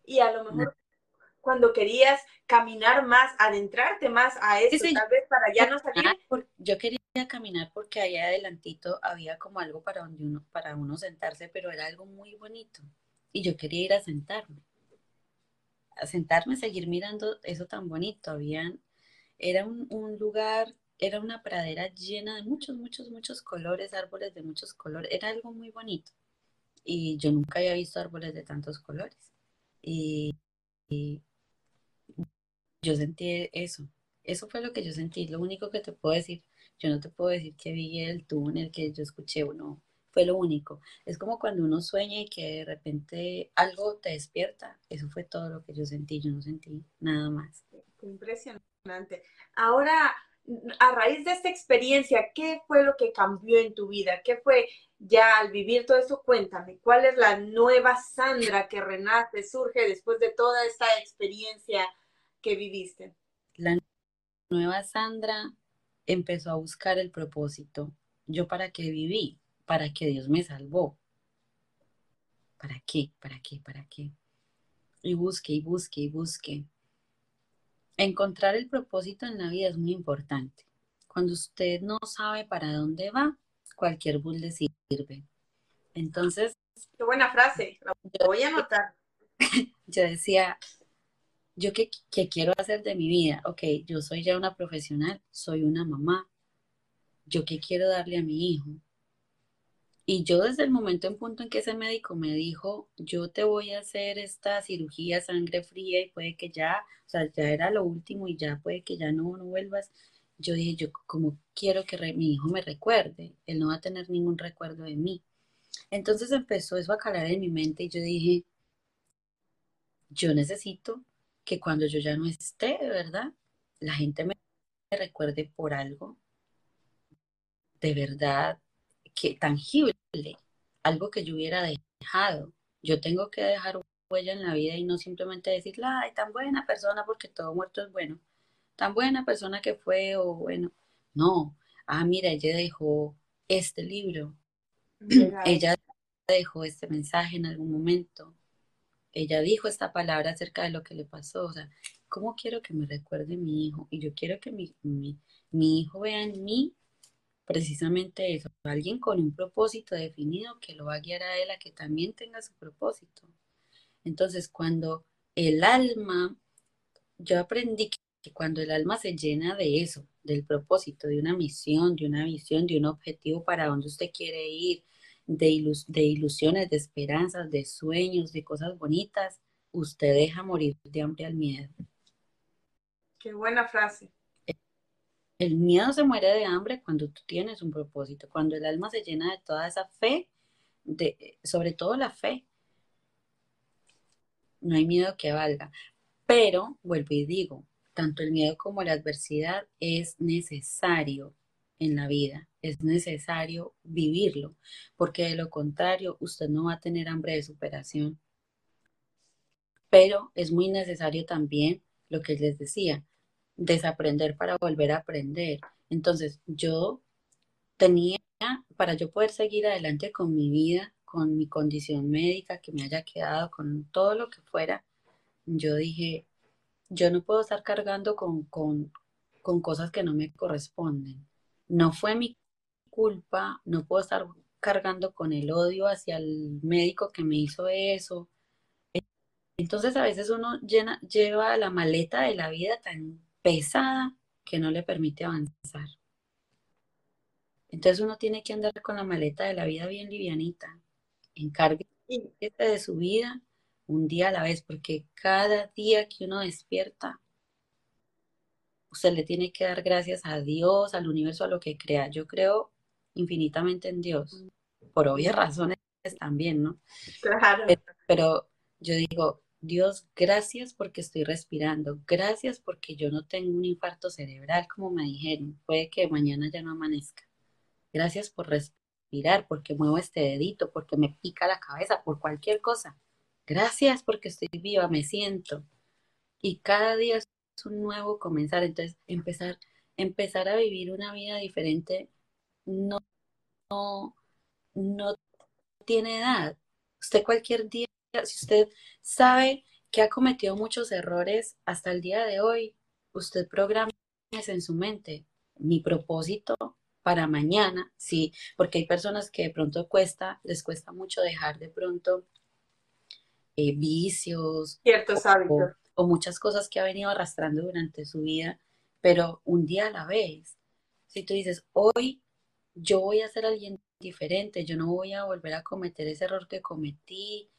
y a lo mejor cuando querías caminar más, adentrarte más a eso, tal vez para ya no salir. Yo quería caminar porque ahí adelantito había como algo para donde uno, para uno sentarse, pero era algo muy bonito. Y yo quería ir a sentarme. A sentarme, seguir mirando eso tan bonito. Habían, era un, un lugar, era una pradera llena de muchos, muchos, muchos colores, árboles de muchos colores. Era algo muy bonito. Y yo nunca había visto árboles de tantos colores. Y, yo sentí eso. Eso fue lo que yo sentí. Lo único que te puedo decir, yo no te puedo decir que vi el túnel, que yo escuché no. Fue lo único. Es como cuando uno sueña y que de repente algo te despierta. Eso fue todo lo que yo sentí. Yo no sentí nada más. Impresionante. Ahora, a raíz de esta experiencia, ¿qué fue lo que cambió en tu vida? ¿Qué fue ya al vivir todo eso? Cuéntame, ¿cuál es la nueva Sandra que renace, surge después de toda esta experiencia que viviste? La nueva Sandra empezó a buscar el propósito. ¿Yo para qué viví? Para que Dios me salvó. ¿Para qué? ¿Para qué? ¿Para qué? Y busque y busque y busque. Encontrar el propósito en la vida es muy importante. Cuando usted no sabe para dónde va, cualquier bus le sirve. Entonces. Qué buena frase, la voy a anotar. Yo decía, ¿yo qué, qué, quiero hacer de mi vida? Ok, yo soy ya una profesional, soy una mamá. ¿Yo qué quiero darle a mi hijo? Y yo desde el momento en punto en que ese médico me dijo, yo te voy a hacer esta cirugía sangre fría y puede que ya, o sea, ya era lo último y ya puede que ya no, no vuelvas. Yo dije, yo como quiero que mi hijo me recuerde, él no va a tener ningún recuerdo de mí. Entonces empezó eso a calar en mi mente y yo dije, yo necesito que cuando yo ya no esté, verdad, la gente me recuerde por algo de verdad que tangible, algo que yo hubiera dejado. Yo tengo que dejar huella en la vida y no simplemente decir, ay, tan buena persona porque todo muerto es bueno, tan buena persona que fue o bueno. No, ah, mira, ella dejó este libro, ella dejó este mensaje en algún momento, ella dijo esta palabra acerca de lo que le pasó, o sea, ¿cómo quiero que me recuerde mi hijo? Y yo quiero que mi, mi, mi hijo vea en mí precisamente eso, alguien con un propósito definido que lo va a guiar a él a que también tenga su propósito. Entonces, cuando el alma, yo aprendí que cuando el alma se llena de eso, del propósito, de una misión, de una visión, de un objetivo para donde usted quiere ir, de, de ilusiones, de esperanzas, de sueños, de cosas bonitas, usted deja morir de hambre al miedo. Qué buena frase. El miedo se muere de hambre cuando tú tienes un propósito, cuando el alma se llena de toda esa fe, de, sobre todo la fe. No hay miedo que valga. Pero, vuelvo y digo, tanto el miedo como la adversidad es necesario en la vida, es necesario vivirlo, porque de lo contrario usted no va a tener hambre de superación. Pero es muy necesario también lo que les decía, desaprender para volver a aprender. Entonces, yo tenía, para yo poder seguir adelante con mi vida, con mi condición médica, que me haya quedado, con todo lo que fuera, yo dije, yo no puedo estar cargando con, con, con cosas que no me corresponden. No fue mi culpa, no puedo estar cargando con el odio hacia el médico que me hizo eso. Entonces a veces uno llena, lleva la maleta de la vida tan pesada que no le permite avanzar. Entonces uno tiene que andar con la maleta de la vida bien livianita. Encargue de su vida un día a la vez, porque cada día que uno despierta, usted le tiene que dar gracias a Dios, al universo, a lo que crea. Yo creo infinitamente en Dios, por obvias razones también, ¿no? Claro. pero yo digo, Dios, gracias porque estoy respirando, gracias porque yo no tengo un infarto cerebral, como me dijeron, puede que mañana ya no amanezca. Gracias por respirar, porque muevo este dedito, porque me pica la cabeza, por cualquier cosa. Gracias porque estoy viva, me siento. Y cada día es un nuevo comenzar, entonces empezar, empezar a vivir una vida diferente no, no, no tiene edad. Usted cualquier día si usted sabe que ha cometido muchos errores hasta el día de hoy, usted programa en su mente mi propósito para mañana, sí, porque hay personas que de pronto cuesta, les cuesta mucho dejar de pronto eh, vicios, ciertos hábitos o muchas cosas que ha venido arrastrando durante su vida, pero un día a la vez. Si tú dices, hoy yo voy a ser alguien diferente, yo no voy a volver a cometer ese error que cometí,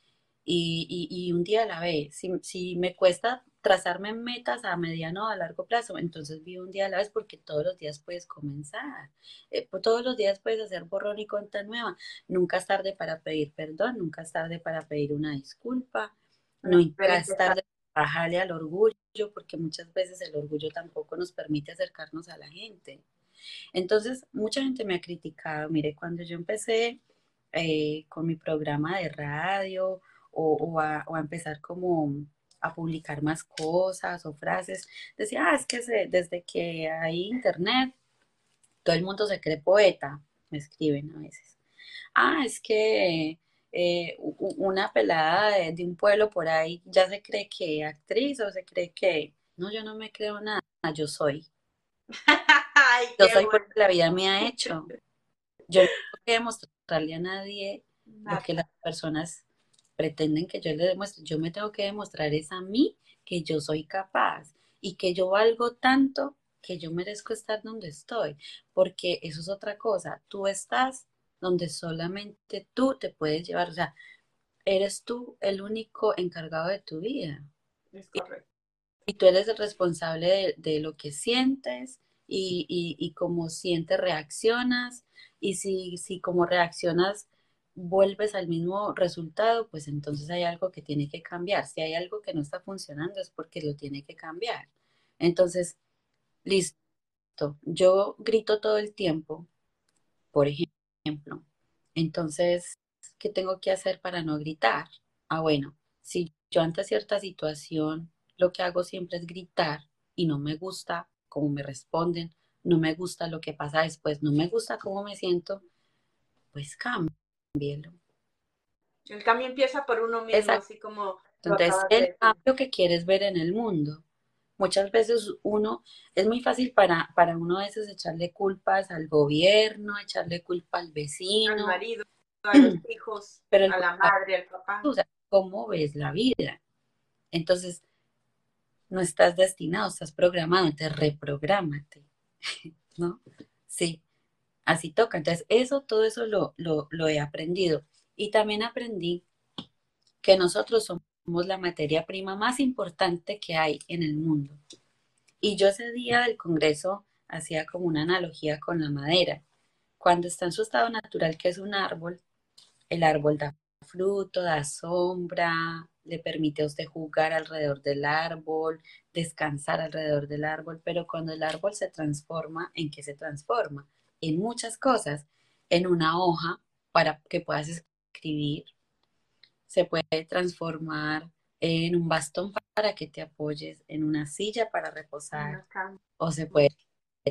y, un día a la vez. Si, me cuesta trazarme metas a mediano o a largo plazo, entonces vivo un día a la vez porque todos los días puedes comenzar. Eh, todos los días puedes hacer borrón y cuenta nueva. Nunca es tarde para pedir perdón, nunca es tarde para pedir una disculpa, nunca es tarde bajarle al orgullo, porque muchas veces el orgullo tampoco nos permite acercarnos a la gente. Entonces, mucha gente me ha criticado, mire, cuando yo empecé eh, con mi programa de radio o, a, empezar como a publicar más cosas o frases, decía, ah, es que desde que hay internet, todo el mundo se cree poeta, me escriben a veces. Ah, es que eh, una pelada de, un pueblo por ahí ya se cree que actriz o se cree que... No, yo no me creo nada, yo soy. yo soy porque la vida me ha hecho. Yo no tengo que demostrarle a nadie lo que las personas pretenden que yo le demuestre. Yo me tengo que demostrar es a mí que yo soy capaz y que yo valgo tanto que yo merezco estar donde estoy, porque eso es otra cosa. Tú estás donde solamente tú te puedes llevar, o sea, eres tú el único encargado de tu vida. Es correcto. Y, tú eres el responsable de, lo que sientes y, y, como sientes reaccionas y si, si como reaccionas vuelves al mismo resultado, pues entonces hay algo que tiene que cambiar. Si hay algo que no está funcionando es porque lo tiene que cambiar. Entonces, listo, yo grito todo el tiempo, por ejemplo. Entonces, ¿qué tengo que hacer para no gritar? Ah, bueno, si yo ante cierta situación lo que hago siempre es gritar y no me gusta cómo me responden, no me gusta lo que pasa después, no me gusta cómo me siento, pues El cambio empieza por uno mismo, así como... Entonces, el cambio que quieres ver en el mundo. Muchas veces uno, es muy fácil para, para uno a veces echarle culpas al gobierno, echarle culpa al vecino. Al marido, a los hijos, a la madre, al papá. O sea, ¿cómo ves la vida? Entonces, no estás destinado, estás programado, entonces reprográmate, ¿no? Sí, así toca. Entonces, eso, todo eso lo, lo, lo he aprendido. Y también aprendí que nosotros somos la materia prima más importante que hay en el mundo. Y yo ese día del Congreso hacía como una analogía con la madera. Cuando está en su estado natural, que es un árbol, el árbol da fruto, da sombra, le permite a usted jugar alrededor del árbol, descansar alrededor del árbol, pero cuando el árbol se transforma, ¿en qué se transforma? En muchas cosas, en una hoja para que puedas escribir, se puede transformar en un bastón para que te apoyes, en una silla para reposar, o se puede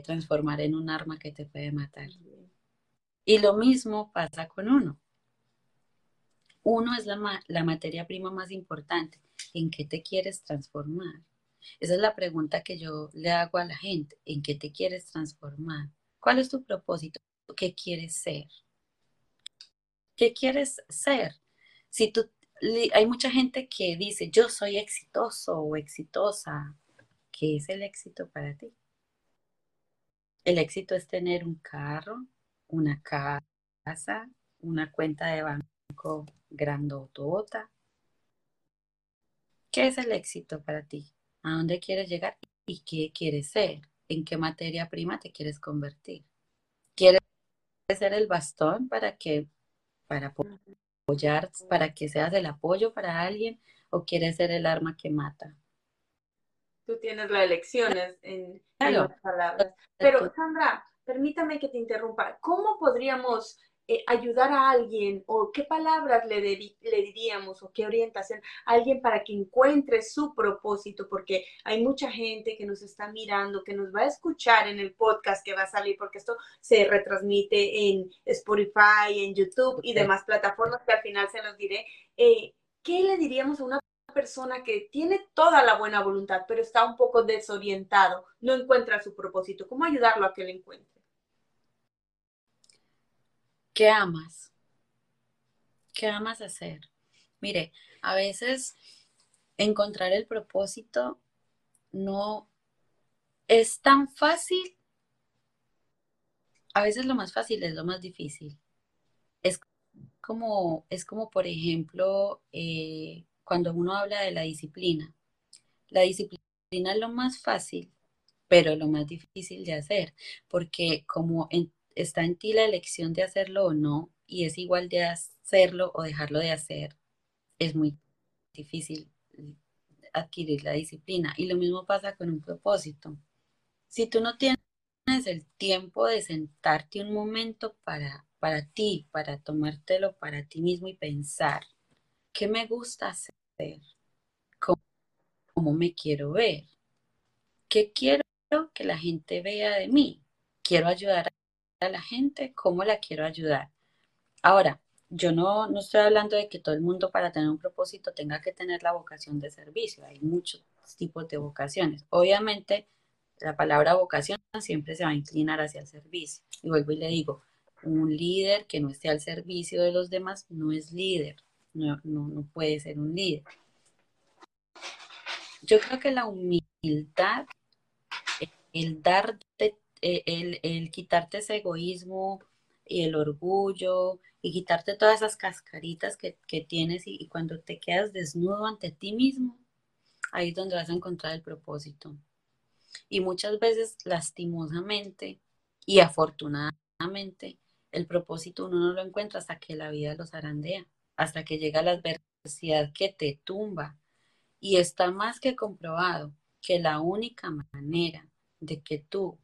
transformar en un arma que te puede matar. Y lo mismo pasa con uno. Uno es la, la materia prima más importante. ¿En qué te quieres transformar? Esa es la pregunta que yo le hago a la gente. ¿En qué te quieres transformar? ¿Cuál es tu propósito? ¿Qué quieres ser? ¿Qué quieres ser? Si tú, hay mucha gente que dice, yo soy exitoso o exitosa, ¿qué es el éxito para ti? El éxito es tener un carro, una casa, una cuenta de banco grandotota. ¿Qué es el éxito para ti? ¿A dónde quieres llegar y qué quieres ser? ¿En qué materia prima te quieres convertir? ¿Quieres ser el bastón para que para apoyar para que seas el apoyo para alguien o quieres ser el arma que mata? Tú tienes las elecciones en, las palabras. Pero Sandra, permítame que te interrumpa. ¿Cómo podríamos eh, ayudar a alguien o qué palabras le, le diríamos o qué orientación a alguien para que encuentre su propósito, porque hay mucha gente que nos está mirando, que nos va a escuchar en el podcast que va a salir, porque esto se retransmite en Spotify, en YouTube y demás plataformas que al final se los diré. Eh, ¿Qué le diríamos a una persona que tiene toda la buena voluntad, pero está un poco desorientado, no encuentra su propósito? ¿Cómo ayudarlo a que lo encuentre? ¿Qué amas? ¿Qué amas hacer? Mire, a veces encontrar el propósito no es tan fácil. A veces lo más fácil es lo más difícil. Es como, es como por ejemplo, eh, cuando uno habla de la disciplina. La disciplina es lo más fácil, pero lo más difícil de hacer, porque como en está en ti la elección de hacerlo o no, y es igual de hacerlo o dejarlo de hacer. Es muy difícil adquirir la disciplina. Y lo mismo pasa con un propósito. Si tú no tienes el tiempo de sentarte un momento para, para ti, para tomártelo para ti mismo y pensar, ¿qué me gusta hacer? ¿Cómo, me quiero ver? ¿Qué quiero que la gente vea de mí? ¿Quiero ayudar a la gente? ¿Cómo la quiero ayudar? Ahora, yo no, no estoy hablando de que todo el mundo para tener un propósito tenga que tener la vocación de servicio. Hay muchos tipos de vocaciones. Obviamente, la palabra vocación siempre se va a inclinar hacia el servicio. Y vuelvo y le digo, un líder que no esté al servicio de los demás no es líder, no, no, puede ser un líder. Yo creo que la humildad, el darte, el, el quitarte ese egoísmo y el orgullo y quitarte todas esas cascaritas que, tienes y, cuando te quedas desnudo ante ti mismo, ahí es donde vas a encontrar el propósito. Y muchas veces, lastimosamente y afortunadamente, el propósito uno no lo encuentra hasta que la vida los arandea, hasta que llega la adversidad que te tumba. Y está más que comprobado que la única manera de que tú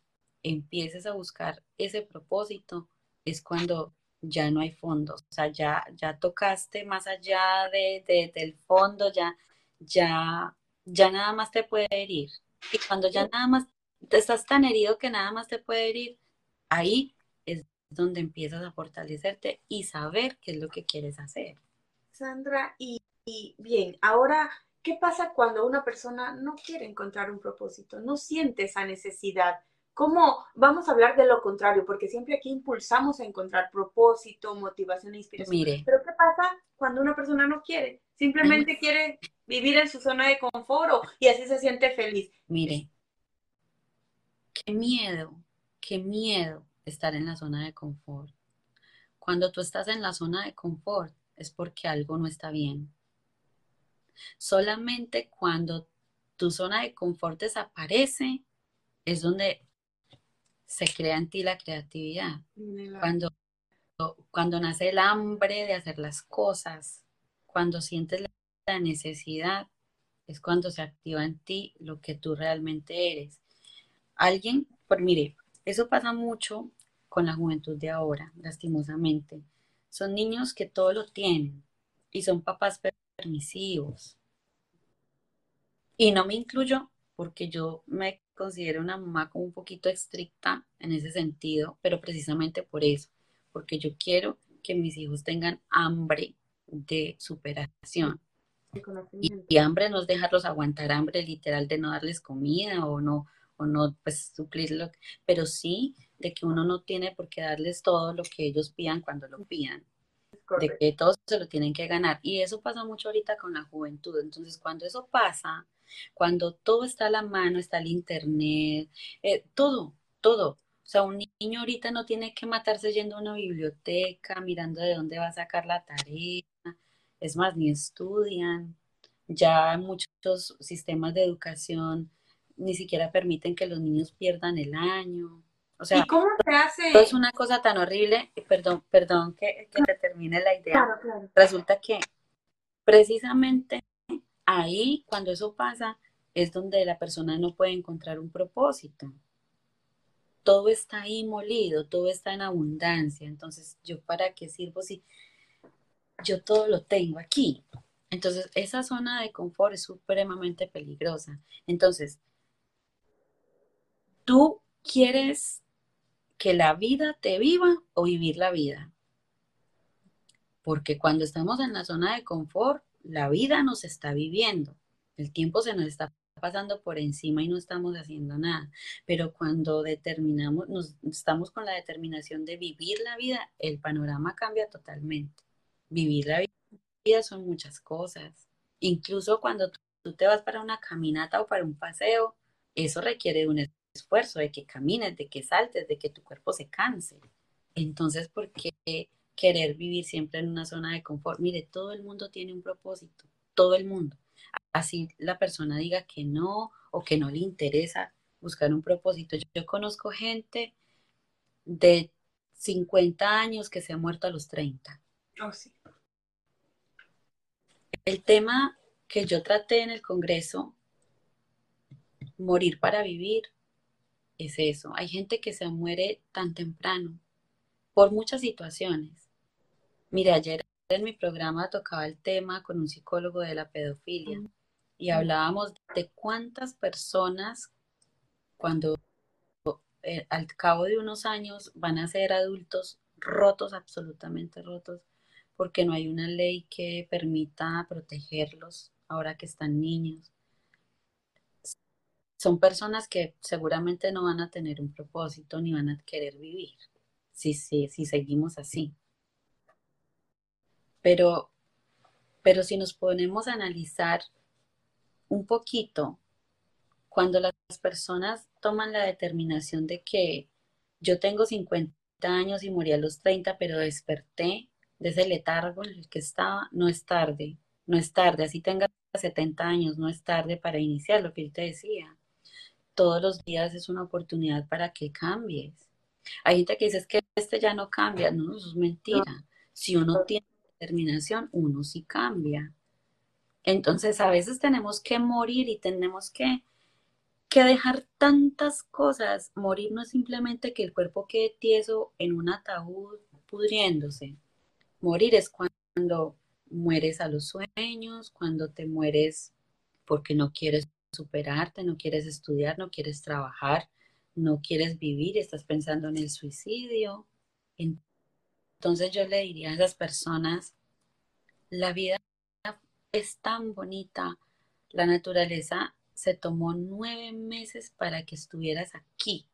empieces a buscar ese propósito es cuando ya no hay fondos, o sea, ya, ya tocaste más allá de, del fondo, ya, ya, ya nada más te puede herir. Y cuando ya nada más te estás tan herido que nada más te puede herir, ahí es donde empiezas a fortalecerte y saber qué es lo que quieres hacer. Sandra, y, y bien, ahora, ¿qué pasa cuando una persona no quiere encontrar un propósito, no siente esa necesidad? ¿Cómo vamos a hablar de lo contrario? Porque siempre aquí impulsamos a encontrar propósito, motivación e inspiración. Mire. Pero ¿qué pasa cuando una persona no quiere? Simplemente quiere vivir en su zona de confort y así se siente feliz. Mire, qué miedo, qué miedo estar en la zona de confort. Cuando tú estás en la zona de confort es porque algo no está bien. Solamente cuando tu zona de confort desaparece es donde se crea en ti la creatividad. Cuando, cuando nace el hambre de hacer las cosas, cuando sientes la necesidad, es cuando se activa en ti lo que tú realmente eres. Alguien, por mire, eso pasa mucho con la juventud de ahora, lastimosamente. Son niños que todo lo tienen y son papás permisivos. Y no me incluyo porque yo me considero una mamá como un poquito estricta en ese sentido, pero precisamente por eso, porque yo quiero que mis hijos tengan hambre de superación. Y, hambre no es dejarlos aguantar hambre literal de no darles comida o no, o no pues suplirlo, pero sí de que uno no tiene por qué darles todo lo que ellos pidan cuando lo pidan. De que todos se lo tienen que ganar. Y eso pasa mucho ahorita con la juventud. Entonces, cuando eso pasa, cuando todo está a la mano, está el internet, eh, todo, todo. O sea, un niño ahorita no tiene que matarse yendo a una biblioteca, mirando de dónde va a sacar la tarea. Es más, ni estudian. Ya muchos sistemas de educación ni siquiera permiten que los niños pierdan el año. O sea, ¿Y cómo se hace? Es una cosa tan horrible, perdón, perdón que, que te termine la idea. Resulta que precisamente ahí, cuando eso pasa, es donde la persona no puede encontrar un propósito. Todo está ahí molido, todo está en abundancia. Entonces, ¿yo para qué sirvo si yo todo lo tengo aquí? Entonces, esa zona de confort es supremamente peligrosa. Entonces, tú quieres que la vida te viva o vivir la vida. Porque cuando estamos en la zona de confort, la vida nos está viviendo, el tiempo se nos está pasando por encima y no estamos haciendo nada. Pero cuando determinamos, nos, estamos con la determinación de vivir la vida, el panorama cambia totalmente. Vivir la vida son muchas cosas. Incluso cuando tú te vas para una caminata o para un paseo, eso requiere un esfuerzo de que camines, de que saltes, de que tu cuerpo se canse. Entonces, ¿por qué querer vivir siempre en una zona de confort. Mire, todo el mundo tiene un propósito, todo el mundo. Así la persona diga que no o que no le interesa buscar un propósito. Yo, conozco gente de 50 años que se ha muerto a los 30. Oh, sí. El tema que yo traté en el Congreso, morir para vivir, es eso. Hay gente que se muere tan temprano por muchas situaciones. Mire, ayer en mi programa tocaba el tema con un psicólogo de la pedofilia y hablábamos de cuántas personas cuando eh, al cabo de unos años van a ser adultos rotos, absolutamente rotos, porque no hay una ley que permita protegerlos ahora que están niños. Son personas que seguramente no van a tener un propósito ni van a querer vivir si, si, si seguimos así. Pero, pero si nos ponemos a analizar un poquito, cuando las personas toman la determinación de que yo tengo 50 años y morí a los 30, pero desperté de ese letargo en el que estaba, no es tarde, no es tarde, así tenga 70 años, no es tarde para iniciar lo que él te decía. Todos los días es una oportunidad para que cambies. Hay gente que dice es que este ya no cambia, no, eso es mentira. Si uno tiene determinación, uno sí cambia. Entonces a veces tenemos que morir y tenemos que que dejar tantas cosas. Morir no es simplemente que el cuerpo quede tieso en un ataúd pudriéndose. Morir es cuando mueres a los sueños, cuando te mueres porque no quieres superarte, no quieres estudiar, no quieres trabajar, no quieres vivir, estás pensando en el suicidio. Entonces yo le diría a esas personas, la vida es tan bonita, la naturaleza se tomó nueve meses para que estuvieras aquí.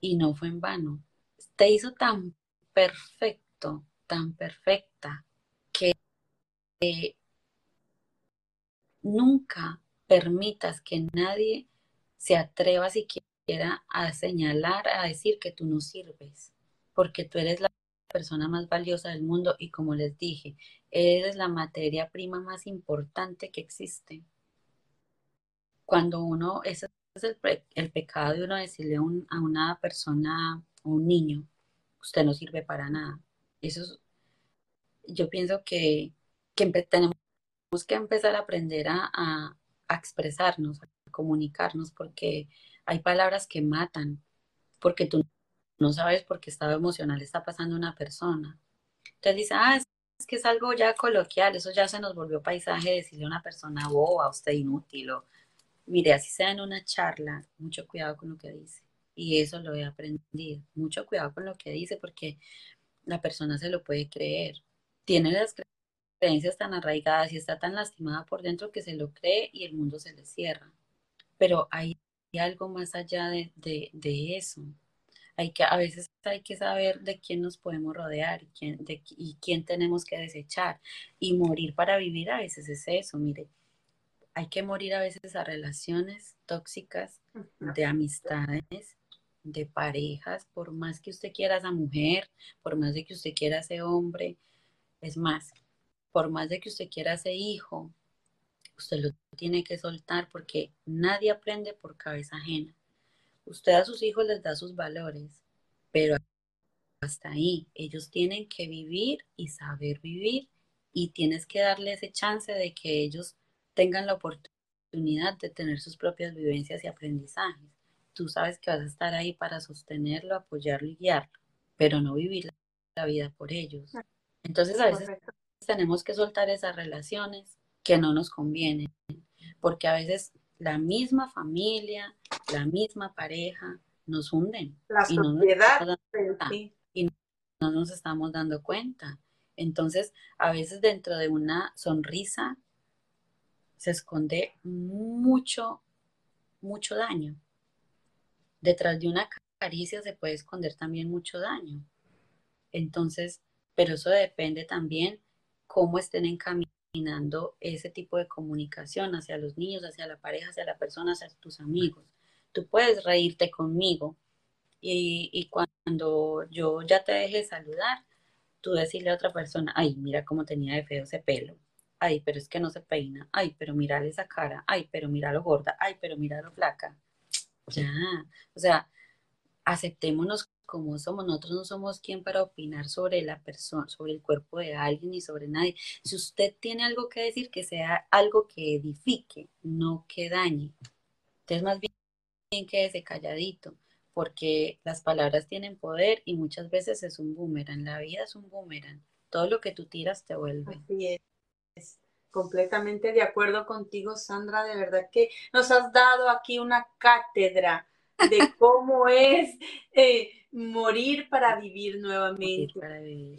Y no fue en vano. Te hizo tan perfecto, tan perfecta, que nunca permitas que nadie se atreva siquiera a señalar, a decir que tú no sirves, porque tú eres la persona más valiosa del mundo y como les dije, eres la materia prima más importante que existe cuando uno, ese es el, pecado de uno decirle a una persona, a un niño, usted no sirve para nada. Eso es, yo pienso que, tenemos que empezar a aprender a, a, expresarnos, a comunicarnos, porque hay palabras que matan, porque tú no sabes por qué estado emocional está pasando una persona. Entonces dice, ah, es, que es algo ya coloquial, eso ya se nos volvió paisaje decirle a una persona boba, usted inútil, o Mire, así sea en una charla, mucho cuidado con lo que dice. Y eso lo he aprendido. Mucho cuidado con lo que dice porque la persona se lo puede creer. Tiene las creencias tan arraigadas y está tan lastimada por dentro que se lo cree y el mundo se le cierra. Pero hay algo más allá de, eso. Hay que, a veces hay que saber de quién nos podemos rodear y quién, y quién tenemos que desechar. Y morir para vivir a veces es eso, mire hay que morir a veces a relaciones tóxicas, de amistades, de parejas, por más que usted quiera a esa mujer, por más de que usted quiera a ese hombre, es más, por más de que usted quiera a ese hijo, usted lo tiene que soltar porque nadie aprende por cabeza ajena. Usted a sus hijos les da sus valores, pero hasta ahí, ellos tienen que vivir y saber vivir y tienes que darle ese chance de que ellos tengan la oportunidad de tener sus propias vivencias y aprendizajes. Tú sabes que vas a estar ahí para sostenerlo, apoyarlo y guiarlo, pero no vivir la vida por ellos. Entonces a veces tenemos que soltar esas relaciones que no nos convienen, porque a veces la misma familia, la misma pareja nos hunden. La y no y no nos estamos dando cuenta. Entonces, a veces dentro de una sonrisa se esconde mucho, mucho daño. Detrás de una caricia se puede esconder también mucho daño. Entonces, pero eso depende también cómo estén ese tipo de comunicación hacia los niños, hacia la pareja, hacia la persona, hacia tus amigos. Tú puedes reírte conmigo y, y cuando yo ya te deje saludar, tú decirle a otra persona, ay, mira cómo tenía de feo ese pelo. Ay, pero es que no se peina, ay, pero mira esa cara, ay, pero mira lo gorda, ay, pero mira lo flaca. Ya, o sea, aceptémonos como somos. Nosotros no somos quien para opinar sobre la persona, sobre el cuerpo de alguien ni sobre nadie. Si usted tiene algo que decir, que sea algo que edifique, no que dañe. Entonces, más bien, quédese calladito, porque las palabras tienen poder y muchas veces es un boomerang. La vida es un boomerang. Todo lo que tú tiras te vuelve. Así es. Completamente de acuerdo contigo, Sandra. De verdad que nos has dado aquí una cátedra de cómo es eh, morir para vivir nuevamente.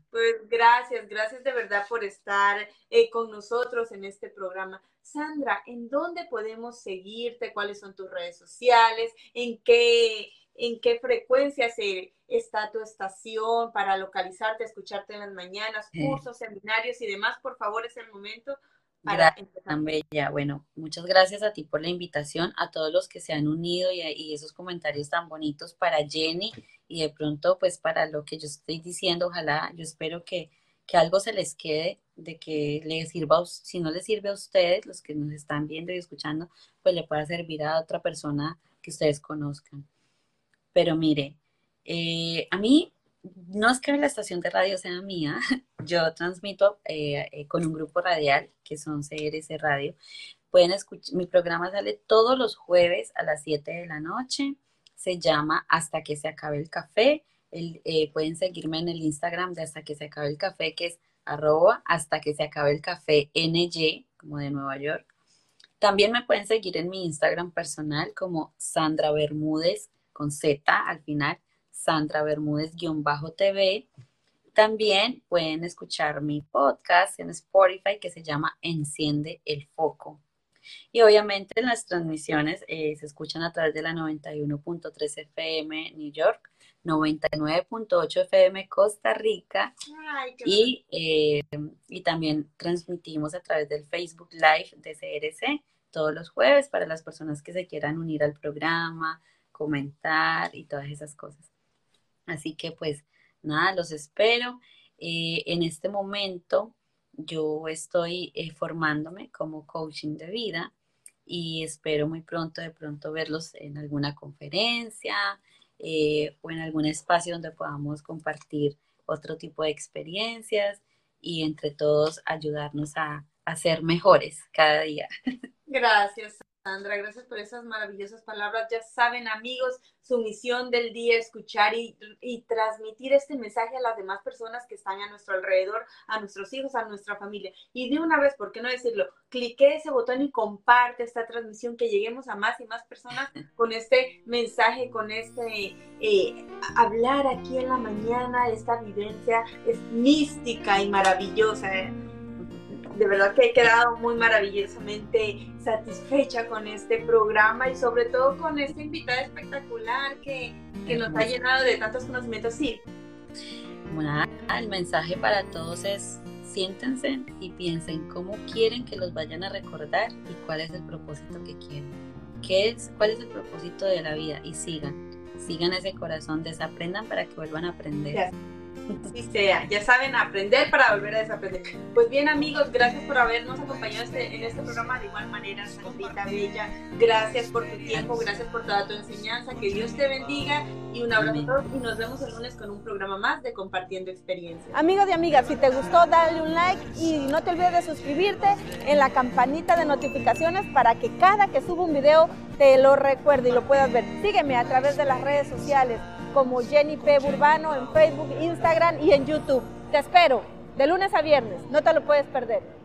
Pues gracias, gracias de verdad por estar eh, con nosotros en este programa. Sandra, ¿en dónde podemos seguirte? ¿Cuáles son tus redes sociales? ¿En qué, en qué frecuencia se, está tu estación para localizarte, escucharte en las mañanas, cursos, seminarios y demás? Por favor, es el momento Gracias, tan bella. Bueno, muchas gracias a ti por la invitación, a todos los que se han unido y, esos comentarios tan bonitos para Jenny y de pronto pues para lo que yo estoy diciendo, ojalá, yo espero que, que algo se les quede, de que les sirva, si no les sirve a ustedes, los que nos están viendo y escuchando, pues le pueda servir a otra persona que ustedes conozcan. Pero mire, eh, a mí no es que la estación de radio sea mía, yo transmito eh, eh, con un grupo radial que son CRC Radio. Pueden escuchar, mi programa sale todos los jueves a las 7 de la noche. Se llama Hasta que se acabe el café. Eh, pueden seguirme en el Instagram de Hasta que se acabe el café, que es arroba hasta que se acabe el café NY, como de Nueva York. También me pueden seguir en mi Instagram personal como Sandra Bermúdez con Z al final Sandra Bermúdez-TV. También pueden escuchar mi podcast en Spotify que se llama Enciende el Foco. Y obviamente las transmisiones eh, se escuchan a través de la 91.3 FM New York, 99.8 FM Costa Rica y, eh, y también transmitimos a través del Facebook Live de CRC todos los jueves para las personas que se quieran unir al programa, comentar y todas esas cosas. Así que pues nada, los espero. Eh, en este momento yo estoy eh, formándome como coaching de vida y espero muy pronto de pronto verlos en alguna conferencia eh, o en algún espacio donde podamos compartir otro tipo de experiencias y entre todos ayudarnos a, a ser mejores cada día. Gracias. Sandra, gracias por esas maravillosas palabras. Ya saben, amigos, su misión del día es escuchar y, transmitir este mensaje a las demás personas que están a nuestro alrededor, a nuestros hijos, a nuestra familia. Y de una vez, ¿por qué no decirlo? Clique ese botón y comparte esta transmisión, que lleguemos a más y más personas con este mensaje, con este eh, hablar aquí en la mañana. Esta vivencia es mística y maravillosa. De verdad que he quedado muy maravillosamente satisfecha con este programa y sobre todo con esta invitada espectacular que, que nos ha llenado de tantos conocimientos. Sí. Bueno, el mensaje para todos es siéntense y piensen cómo quieren que los vayan a recordar y cuál es el propósito que quieren. ¿Qué es, ¿Cuál es el propósito de la vida? Y sigan, sigan ese corazón, desaprendan para que vuelvan a aprender. Sí sea, ya saben, aprender para volver a desaprender. Pues bien amigos, gracias por habernos acompañado este, en este programa de igual manera, Sandrita Bella. Gracias por tu tiempo, gracias por toda tu enseñanza, que Dios te bendiga y un abrazo y nos vemos el lunes con un programa más de Compartiendo Experiencias. Amigos y amigas, si te gustó, dale un like y no te olvides de suscribirte en la campanita de notificaciones para que cada que suba un video te lo recuerde y lo puedas ver. Sígueme a través de las redes sociales como Jenny P. Burbano en Facebook, Instagram y en YouTube. Te espero de lunes a viernes, no te lo puedes perder.